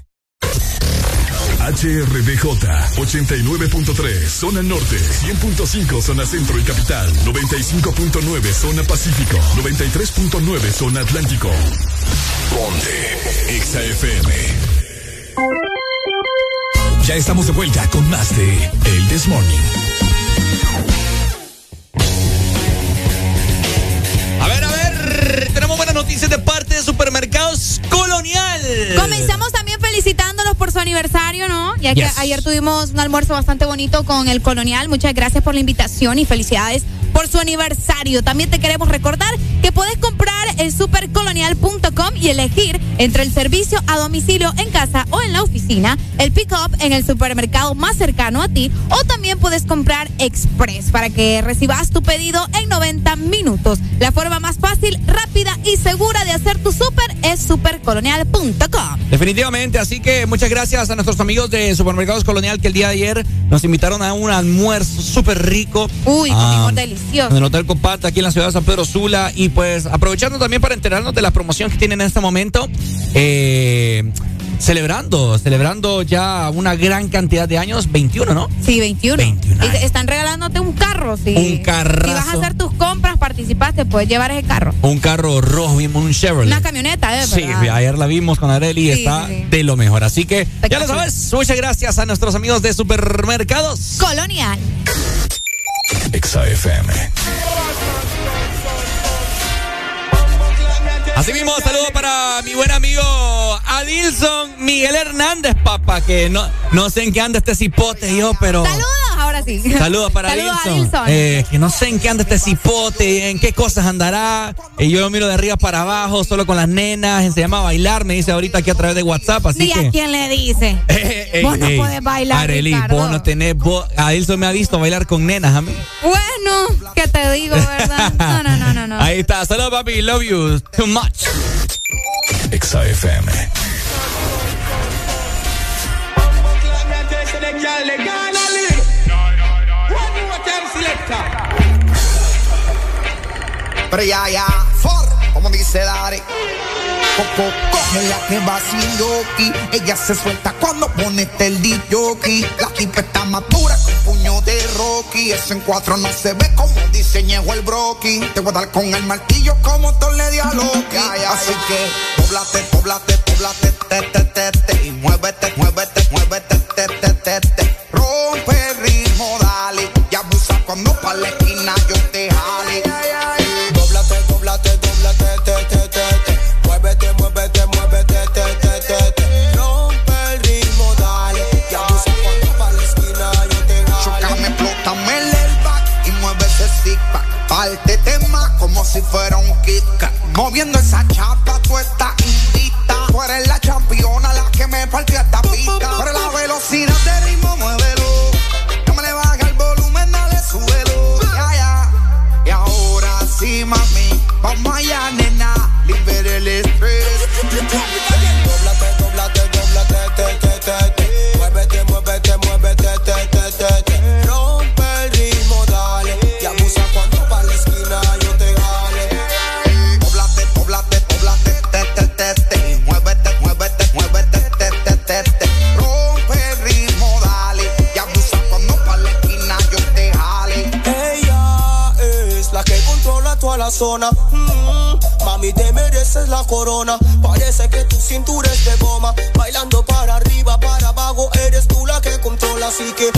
HRBJ 89.3 Zona Norte, 100.5 Zona Centro y Capital, 95.9 Zona Pacífico, 93.9 Zona Atlántico. Ponte Exa FM. Ya estamos de vuelta con más de El This Morning. de parte de Supermercados Colonial. Comenzamos también felicitándolos por su aniversario, ¿no? Ya que ayer tuvimos un almuerzo bastante bonito con el Colonial. Muchas gracias por la invitación y felicidades por su aniversario. También te queremos recordar que puedes comprar en supercolonial.com y elegir entre el servicio a domicilio en casa o en la oficina, el pick-up en el supermercado más cercano a ti o también puedes comprar express para que recibas tu pedido en 90 minutos. La forma más fácil, rápida y segura de hacer tu súper es supercolonial.com. Definitivamente, así que muchas gracias a nuestros amigos de Supermercados Colonial que el día de ayer nos invitaron a un almuerzo súper rico. Uy, Ah, delicioso. En el Hotel Copata, aquí en la ciudad de San Pedro Sula. Y pues aprovechando también para enterarnos de la promoción que tienen en este momento. Eh, celebrando, celebrando ya una gran cantidad de años, 21, ¿no? Sí, 21. Y te- están regalándote un carro. Si, Un carrazo. Si vas a hacer tus compras, participaste, puedes llevar ese carro. Un carro rojo, un Chevrolet. Una camioneta, ¿eh? Sí, ayer la vimos con Areli y Sí, está sí, sí. de lo mejor. Así que ya lo sabes, muchas gracias a nuestros amigos de Supermercados. Colonial. Exa FM. Así mismo, saludo para mi buen amigo Adilson Miguel Hernández, papá, que no, no sé en qué anda este cipote yo, pero... Saludos, ahora sí. Saludos para Saludos a Adilson. Adilson. Eh, que no sé en qué anda este cipote, en qué cosas andará. Y yo miro de arriba para abajo, solo con las nenas, se llama bailar, me dice ahorita aquí a través de WhatsApp, así que... a quién le dice. Ey, Vos no podés bailar, Arely, Ricardo. vos no tenés... Vos, Adilson me ha visto bailar con nenas a mí. Bueno, ¿qué te digo, verdad? No, no, no, no. no. Ahí está, saludos papi, love you too much. Exa Pero ya, ya, for, como dice Dari. Coco, coge la que va sin yoki. Ella se suelta cuando pone este el DJ. La tipa está madura con puño de Rocky. Eso en cuatro no se ve como diseñó el broki. Te voy a dar con el martillo como Thor le a Loki. Así que, doblate, doblate, doblate, te, te, te, te. Y muévete, muévete, si fuera un Kit Kat. Moviendo esa chapa, tú estás invita. Tú eres la championa, la que me partió esta pista. Controla toda la zona. Mm, mami, te mereces la corona. Parece que tu cintura es de goma. Bailando para arriba, para abajo, eres tú la que controla. Así que,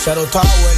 Shadow Tower,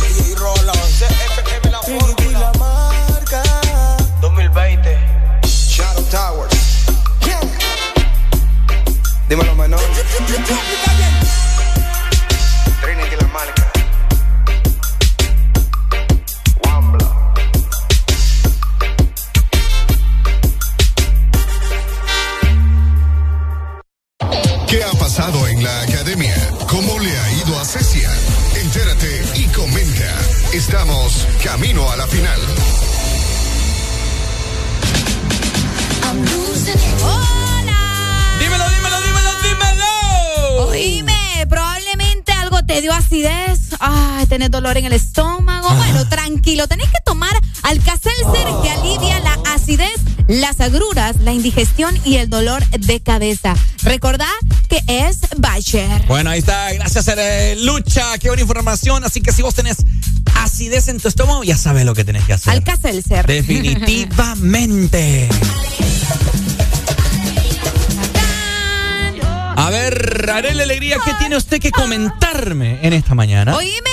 la indigestión y el dolor de cabeza. Recordá que es Bayer. Bueno, ahí está. Gracias, eh, Lucha. Qué buena información. Así que si vos tenés acidez en tu estómago, ya sabes lo que tenés que hacer. Alka-Seltzer. Definitivamente. A ver, Arely Alegría, ¿qué tiene usted que comentarme en esta mañana? Oíme,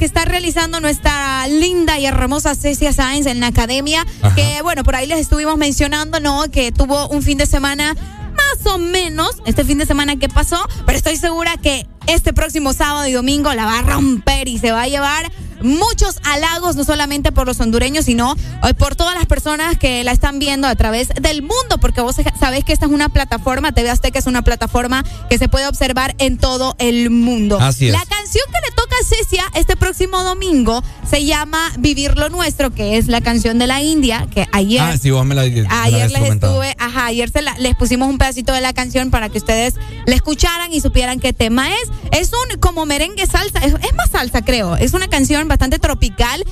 que está realizando nuestra linda y hermosa Cecia Sainz en la academia. Ajá. Que bueno, por ahí les estuvimos mencionando, ¿no? Que tuvo un fin de semana más o menos, este fin de semana que pasó, pero estoy segura que este próximo sábado y domingo la va a romper y se va a llevar muchos halagos, no solamente por los hondureños, sino eh, por todas las personas que la están viendo a través del mundo, porque vos sabés que esta es una plataforma, TV Azteca es una plataforma que se puede observar en todo el mundo. Así es. La canción que le toca Cecia este próximo domingo se llama Vivir lo Nuestro, que es la canción de la India, que ayer... Ah, sí, vos me la, me la Ayer les estuve, ajá, ayer se la- les pusimos un pedacito de la canción para que ustedes la escucharan y supieran qué tema es. Es un como merengue salsa, es, es más salsa creo, es una canción bastante tropical,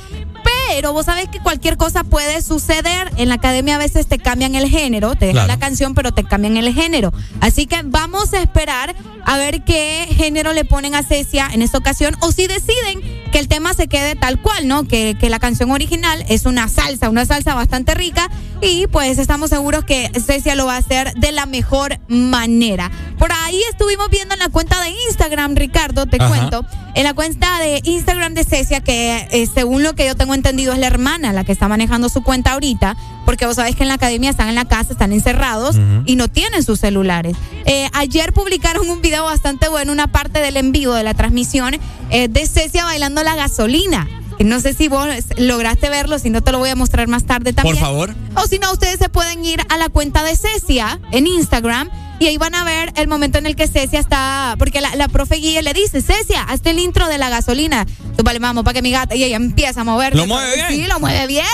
pero vos sabés que cualquier cosa puede suceder. En la academia a veces te cambian el género, te dejan Claro. la canción, pero te cambian el género. Así que vamos a esperar a ver qué género le ponen a Cecia en esta ocasión o si deciden que el tema se quede tal cual, ¿no? Que, que la canción original es una salsa, una salsa bastante rica y pues estamos seguros que Cecia lo va a hacer de la mejor manera. Por ahí estuvimos viendo en la cuenta de Instagram, Ricardo, te Ajá. cuento, en la cuenta de Instagram de Cecia, que eh, según lo que yo tengo entendido es la hermana la que está manejando su cuenta ahorita, porque vos sabés que en la academia están en la casa, están encerrados y no tienen sus celulares. Eh, ayer publicaron un video bastante bueno, una parte del en vivo de la transmisión eh, de Cecia bailando la gasolina. No sé si vos lograste verlo, si no te lo voy a mostrar más tarde también. Por favor. O si no, ustedes se pueden ir a la cuenta de Cecia en Instagram y ahí van a ver el momento en el que Cecia está, porque la, la profe Guille le dice, Cecia, hazte el intro de la gasolina. Tú vale, vamos, para que mi gata, y ella empieza a mover. ¿Lo mueve bien? Sí, lo mueve bien.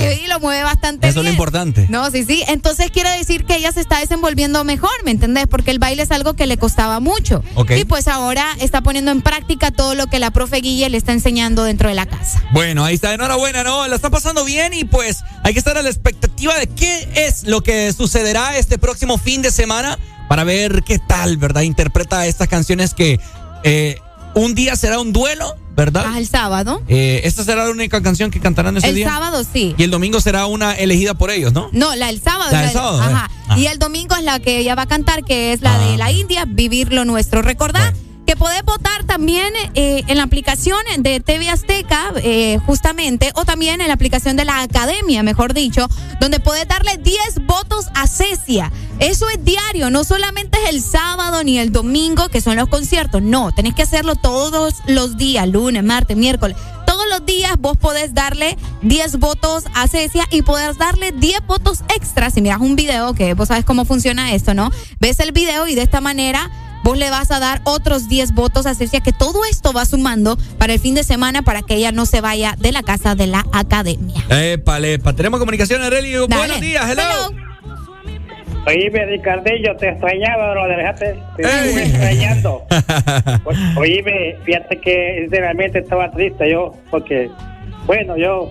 Sí, lo mueve bastante Eso es lo bien. importante. No, sí, sí. Entonces quiere decir que ella se está desenvolviendo mejor, ¿me entendés? Porque el baile es algo que le costaba mucho. Ok. Y pues ahora está poniendo en práctica todo lo que la profe Guille le está enseñando dentro de la casa. Bueno, ahí está, enhorabuena, ¿no? La está pasando bien y pues hay que estar a la expectativa de qué es lo que sucederá este próximo fin de semana para ver qué tal, ¿verdad? Interpreta estas canciones que eh, un día será un duelo, ¿verdad? Ah, el sábado. Eh, esta será la única canción que cantarán ese El día. sábado sí. Y el domingo será una elegida por ellos, ¿no? No, la del sábado. La del de- sábado, Ajá. eh. Ah. Y el domingo es la que ella va a cantar, que es la Ah. de la India, Vivir lo Nuestro. Recordad que podés votar también eh, en la aplicación de TV Azteca, eh, justamente, o también en la aplicación de la Academia, mejor dicho, donde podés darle 10 votos a Cecia. Eso es diario, no solamente es el sábado ni el domingo, que son los conciertos. No, tenés que hacerlo todos los días, lunes, martes, miércoles. Todos los días vos podés darle 10 votos a Cecia y podés darle 10 votos extra si miras un video, que vos sabes cómo funciona esto, ¿no? Ves el video y de esta manera vos le vas a dar otros 10 votos a Cecia, que todo esto va sumando para el fin de semana para que ella no se vaya de la casa de la academia. Épale, epa, tenemos comunicación, Arely. Buenos días, hello. Oíme, Ricardillo, te extrañaba, bro, déjate, te estuve extrañando. O- Oíme, fíjate que sinceramente estaba triste yo, porque, bueno, yo,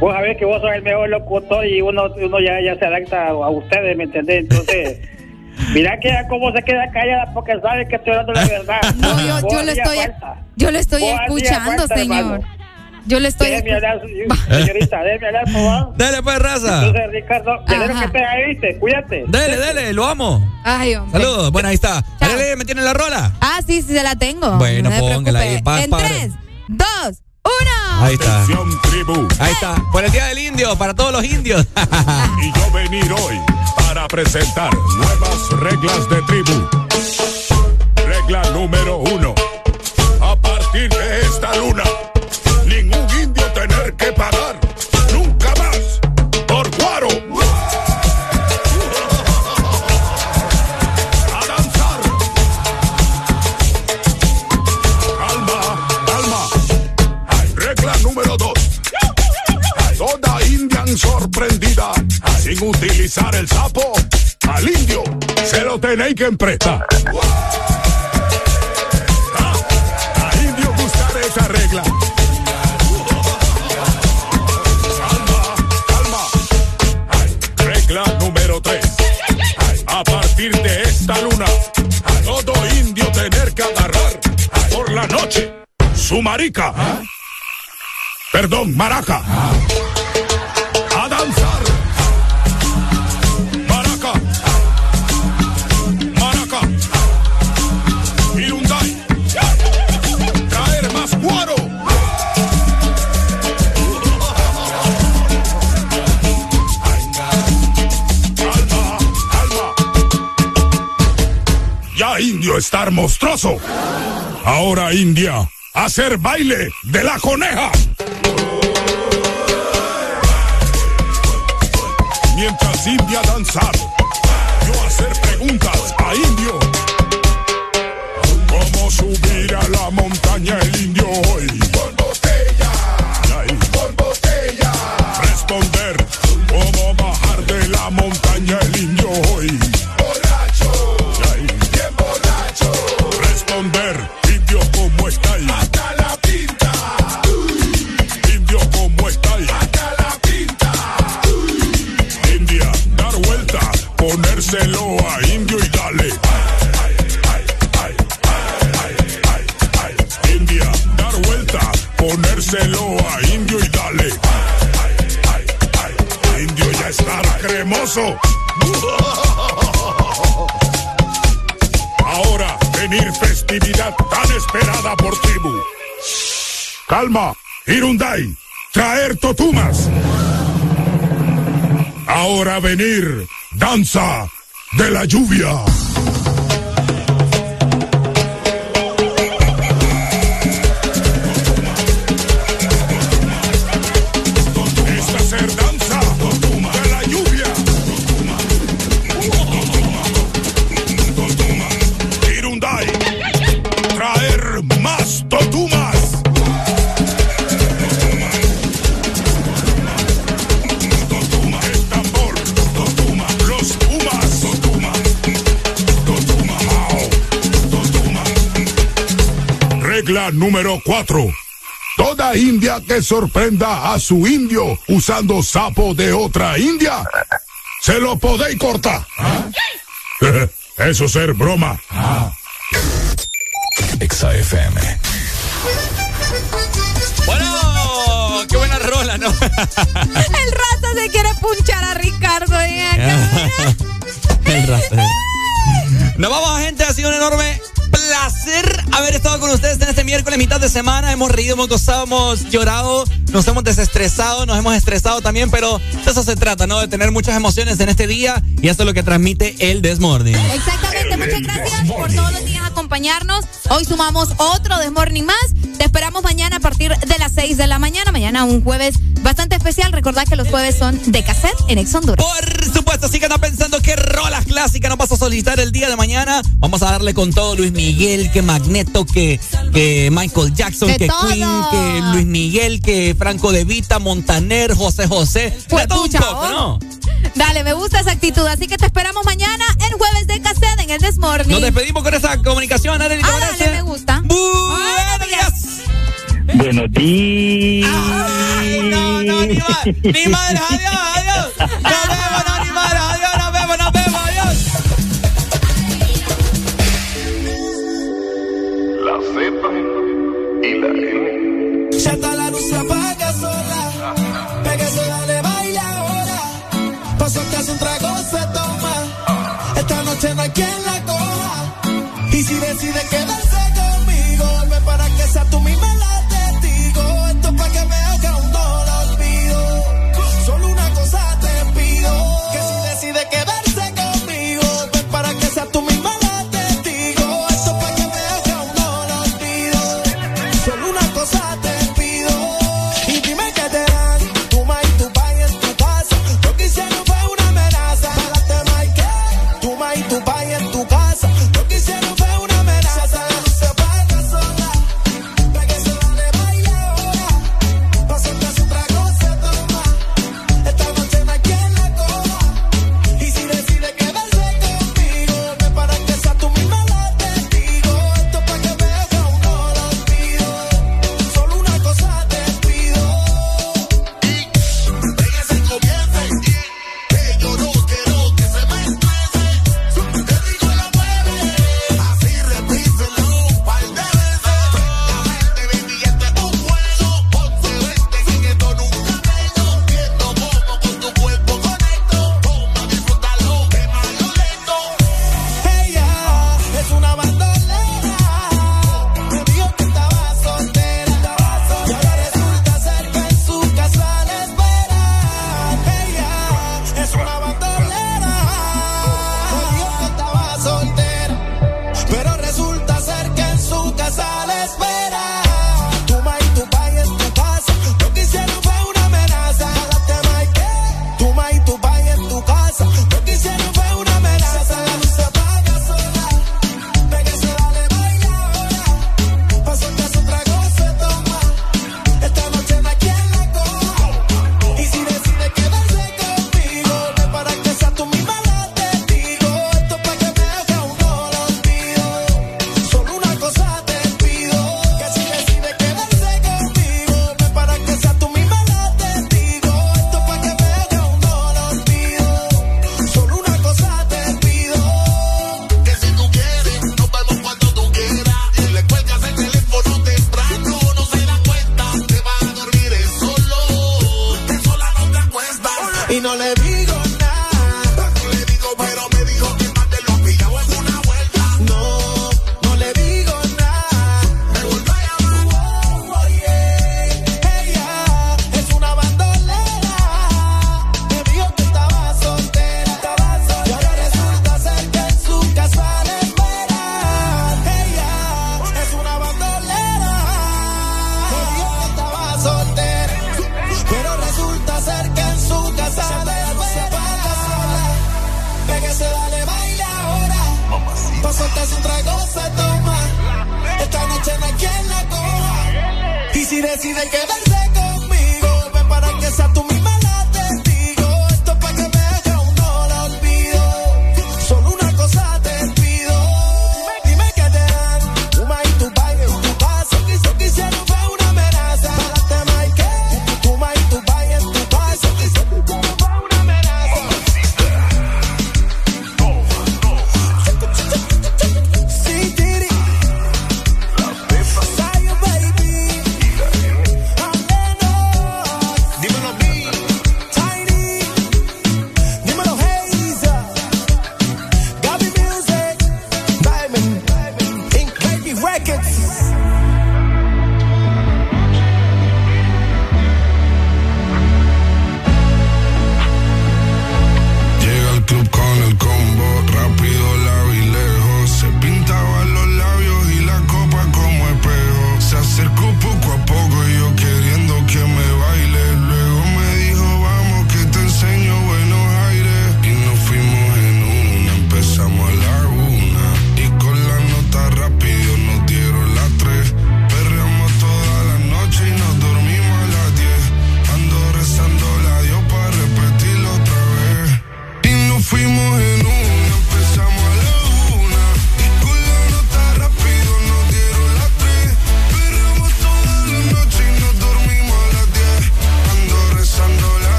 vos sabés que vos sos el mejor locutor y uno, uno ya, ya se adapta a, a ustedes, ¿me entendés? Entonces, mira que cómo se queda callada porque sabe que estoy hablando la verdad. No, yo, yo lo hacía estoy, falta. yo lo estoy escuchando, falta, señor. hermano. Yo le estoy Déjeme hablar, señorita, déjeme hablar, por. Dale, pues, raza. Entonces, Ricardo, quiero que te ahí, ¿viste? Cuídate. Dale, dale, lo amo. Ay, hombre. Saludos. Bueno, ahí está. Arely, ¿me tiene la rola? Ah, sí, sí, se la tengo. Bueno, no póngala ahí, En padre. 3, 2, 1. Ahí está. Ahí está. Por el Día del Indio, para todos los indios. y yo venir hoy para presentar nuevas reglas de tribu. Regla número uno. A partir de esta luna, ningún indio tener que pagar. Sapo al indio se lo tenéis que emprestar. Ah, a indio gustar esa regla. Calma, calma. Regla número 3. A partir de esta luna, a todo indio tener que agarrar por la noche su marica. Perdón, maraca. A Indio estar monstruoso. Ahora India, hacer baile de la coneja. Mientras India danzar, yo hacer preguntas a Indio. ¿Cómo subir a la montaña el indio hoy? Cremoso. Ahora venir festividad tan esperada por tribu. Calma, Hirundai, traer totumas. Ahora venir, danza de la lluvia. Regla número 4. Toda india que sorprenda a su indio usando sapo de otra india, se lo podéis cortar. Eso ser broma. Exa FM. Bueno, qué buena rola, ¿no? El rato se quiere punchar a Ricardo. El rato. Nos vamos, gente. Ha sido un enorme placer haber estado con ustedes en este miércoles, mitad de semana. Hemos reído, hemos gozado, hemos llorado, nos hemos desestresado, nos hemos estresado también, pero de eso se trata, ¿no? De tener muchas emociones en este día y eso es lo que transmite el Desmorning. Exactamente, muchas gracias por todos los días acompañarnos. Hoy sumamos otro Desmorning más. Te esperamos mañana a partir de las 6 de la mañana. Mañana un jueves bastante especial. Recordad que los jueves son de cassette en Ex Honduras. Por supuesto, así que pensando qué rolas clásicas nos vas a solicitar el día de mañana. Vamos a darle con todo Luis Miguel, que Magneto, que, que Michael Jackson, De que todo. Queen, que Luis Miguel, que Franco De Vita, Montaner, José José. Pues de todo un pucha, poco. ¿no? Dale, me gusta esa actitud. Así que te esperamos mañana en jueves de cassette en el Desmorning. Nos despedimos con esa comunicación, Arely, ¿te Ah, dale, me gusta. Buenos días. Buenos días. No, no, ni más. Ni madre, adiós, adiós. Nos vemos, no, ni madre, adiós, y la N. Ya está la luz se apaga sola. Pégase, dale, baila ahora. Paso que hace un trago se toma. Esta noche no hay quien la coja. Y si decide quedarse conmigo, vuelve para que sea tú misma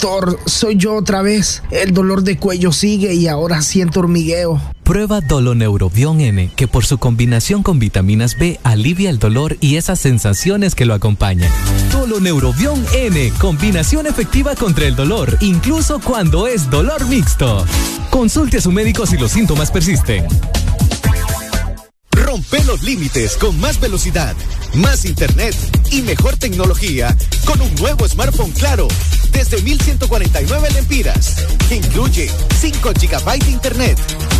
Doctor, soy yo otra vez. El dolor de cuello sigue y ahora siento hormigueo. Prueba Doloneurobion N, que por su combinación con vitaminas B alivia el dolor y esas sensaciones que lo acompañan. Doloneurobion N, combinación efectiva contra el dolor, incluso cuando es dolor mixto. Consulte a su médico si los síntomas persisten. Rompe los límites con más velocidad, más internet y mejor tecnología con un nuevo smartphone claro desde 1149 lempiras. Incluye 5 GB de internet,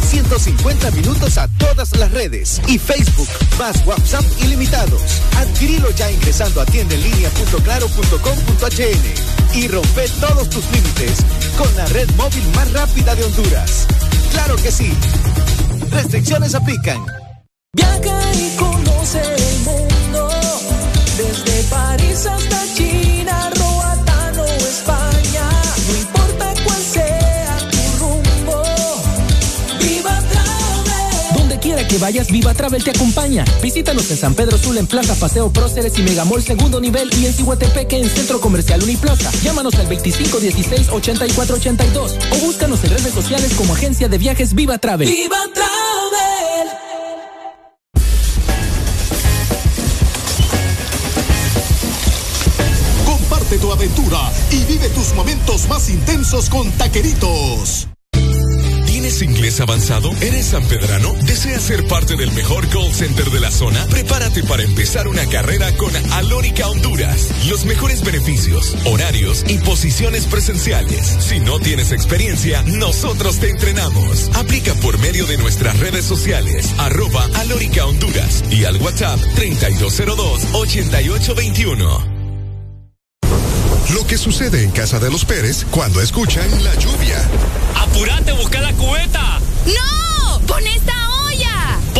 150 minutos a todas las redes y Facebook, más WhatsApp ilimitados. Adquirilo ya ingresando a tiendenlinea.claro.com.hn y rompe todos tus límites con la red móvil más rápida de Honduras. ¡Claro que sí! Restricciones aplican. Vayas, Viva Travel te acompaña. Visítanos en San Pedro Sula en Plaza Paseo Próceres y Megamol segundo nivel y en Cihuatepeque en Centro Comercial Uniplaza. Llámanos al 2516-8482 o búscanos en redes sociales como Agencia de Viajes Viva Travel. ¡Viva Travel! tu aventura y vive tus momentos más intensos con Taqueritos. ¿Tienes inglés avanzado? ¿Eres sanpedrano? ¿Deseas ser parte del mejor call center de la zona? Prepárate para empezar una carrera con Alórica Honduras. Los mejores beneficios, horarios y posiciones presenciales. Si no tienes experiencia, nosotros te entrenamos. Aplica por medio de nuestras redes sociales, arroba Alórica Honduras y al WhatsApp 3202-8821. Lo que sucede en casa de los Pérez cuando escuchan la lluvia. ¡Apurate, busca la cubeta! ¡No! ¡Pon esta!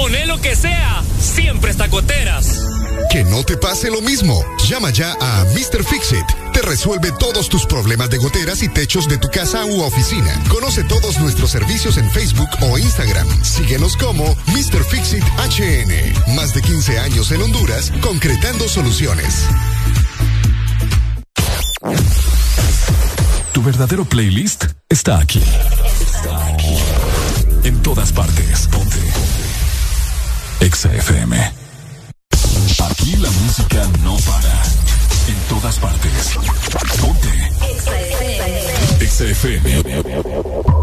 ¡Poné lo que sea! Siempre está goteras. Que no te pase lo mismo. Llama ya a Mr. Fixit. Te resuelve todos tus problemas de goteras y techos de tu casa u oficina. Conoce todos nuestros servicios en Facebook o Instagram. Síguenos como Mr. Fixit HN. Más de 15 años en Honduras, concretando soluciones. Tu verdadero playlist está aquí. En todas partes. Exa FM. Aquí la música no para. En todas partes. Ponte. Exa FM.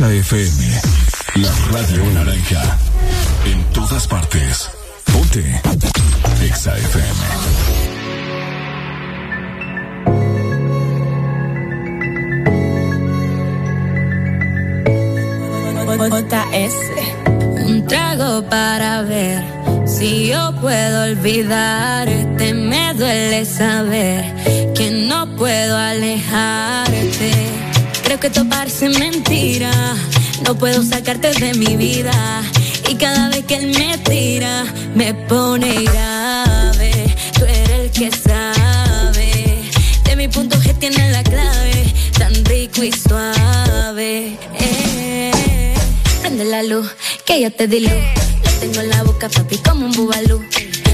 Exa FM, la radio di. Lo tengo en la boca, papi, como un bubalú.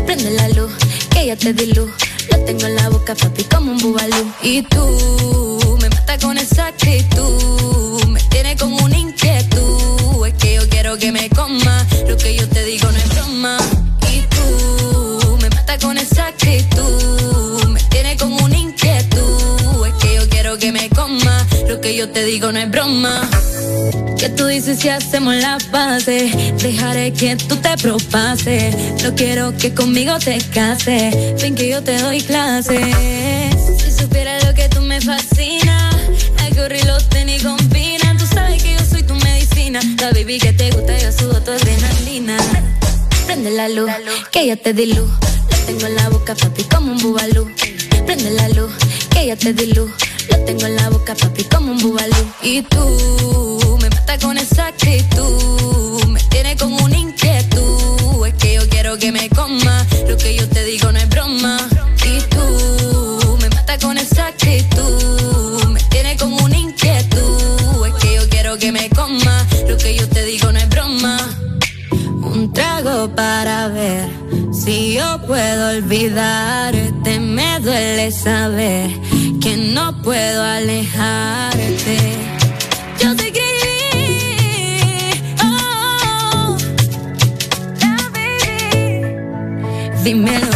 Prende la luz, que ya te di. Lo tengo en la boca, papi, como un bubalú. Y tú me matas con esa actitud. Me tiene como una inquietud. Es que yo quiero que me coma. Lo que yo te digo no es broma. Y tú me matas con esa actitud. Me tiene como una inquietud. Es que yo quiero que me coma. Lo que yo te digo no es broma. ¿Qué tú dices si hacemos la base? Dejaré que tú te propases. No quiero que conmigo te cases. Ven que yo te doy clases. Si supieras lo que tú me fascina, hay que horrible los tenis combinan. Tú sabes que yo soy tu medicina. La baby que te gusta, yo subo tu adrenalina. Prende la luz, que ya te di luz. Lo tengo en la boca, papi, como un bubalú. Prende la luz, que ya te di luz. Lo tengo en la boca, papi, como un bubalú. Y tú matas con esa actitud. Me tiene como una inquietud. Es que yo quiero que me coma. Lo que yo te digo no es broma. Y tú me matas con esa actitud. Me tiene como una inquietud. Es que yo quiero que me coma. Lo que yo te digo no es broma. Un trago para ver si yo puedo olvidarte. Me duele saber que no puedo alejarte. Baby.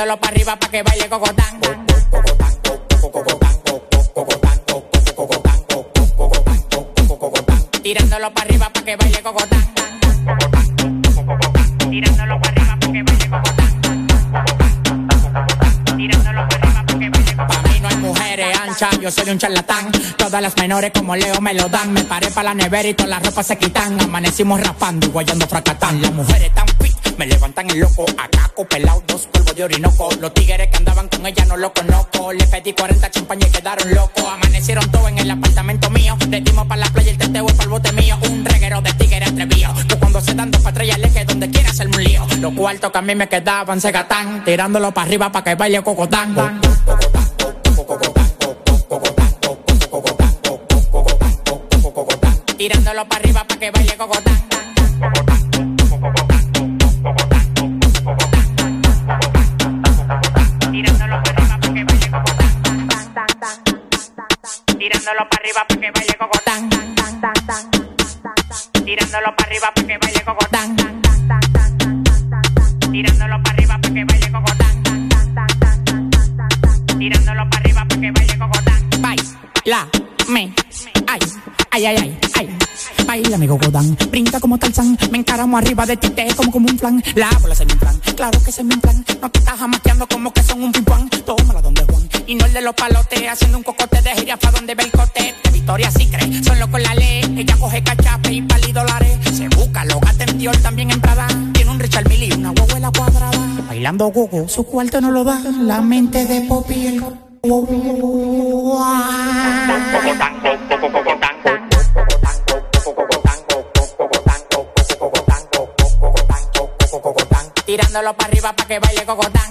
Tirándolo para arriba para que baile cocotán. Co- co- cocotán, co- co- cocotán, co- co- cocotán, co- co- cocotán, co- co- cocotán, co- co- cocotán. Tirándolo para arriba para que baile cocotán. Tirándolo para arriba para que baile cocotán. Tirándolo para arriba para que baile cocotán. No hay mujeres anchas, yo soy un charlatán. Todas las menores como Leo me lo dan. Me paré para la nevera y todas las ropas se quitan. Amanecimos raspando y guayando fracatán. Las mujeres fit, me levantan el loco. Acá pelado, dos polvos de orinoco. Los tigres que andaban con ella no lo conozco. Le pedí 40 champañas y quedaron locos. Amanecieron todos en el apartamento mío. Le dimos para la playa el teteo y el bote mío. Un reguero de tigres atrevido. Que cuando se dan dos patrullas le donde quiera hacerme un lío. Los cuartos que a mí me quedaban se gatán. Tirándolo para arriba para que baile cocotán. Tirándolo para arriba para que baile cocotán. Tirándolo para arriba para que baile cocotán. Tirándolo para arriba para que baile cocotán. Tirándolo para arriba para que baile cocotán. Tirándolo para arriba para que baile cocotán. Baila, me, ay, ay, ay, ay, ay. Baila, mi cocotán, brinda como Tarzán. Me encaramo arriba de ti, te como como un plan. La bola se me inflan, claro que se me inflan. No te estás jamaqueando como que son un pimpán. Y no el de los palotes, haciendo un cocote de jirafa donde ve el cote. De Victoria sí cree, solo con la ley. Ella coge cachape y pali dólares. Se busca, lo gata en Dior, también en Prada. Tiene un Richard Mille y una huevuela cuadrada. Bailando gogo, su cuarto no lo da. La mente de Poppy el Tirándolo para arriba para que baile cocotán.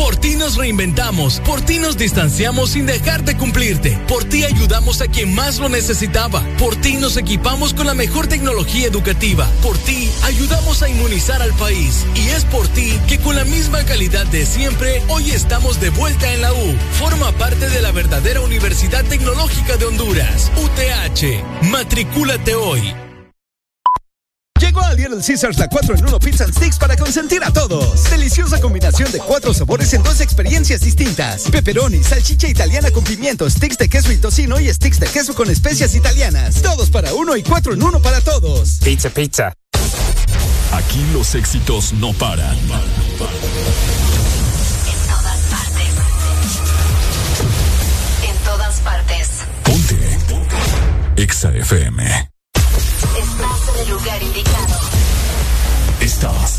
Por ti nos reinventamos, por ti nos distanciamos sin dejar de cumplirte, por ti ayudamos a quien más lo necesitaba, por ti nos equipamos con la mejor tecnología educativa, por ti ayudamos a inmunizar al país y es por ti que con la misma calidad de siempre hoy estamos de vuelta en la U. Forma parte de la verdadera Universidad Tecnológica de Honduras, UTH. Matricúlate hoy. Llegó a Little Caesars la 4 en 1 Pizza and Sticks para consentir a todos. Deliciosa combinación de cuatro sabores en dos experiencias distintas. Pepperoni, salchicha italiana con pimiento, sticks de queso y tocino y sticks de queso con especias italianas. Todos para uno y cuatro en uno para todos. Pizza, pizza. Aquí los éxitos no paran. En todas partes. En todas partes. Ponte. Exa FM.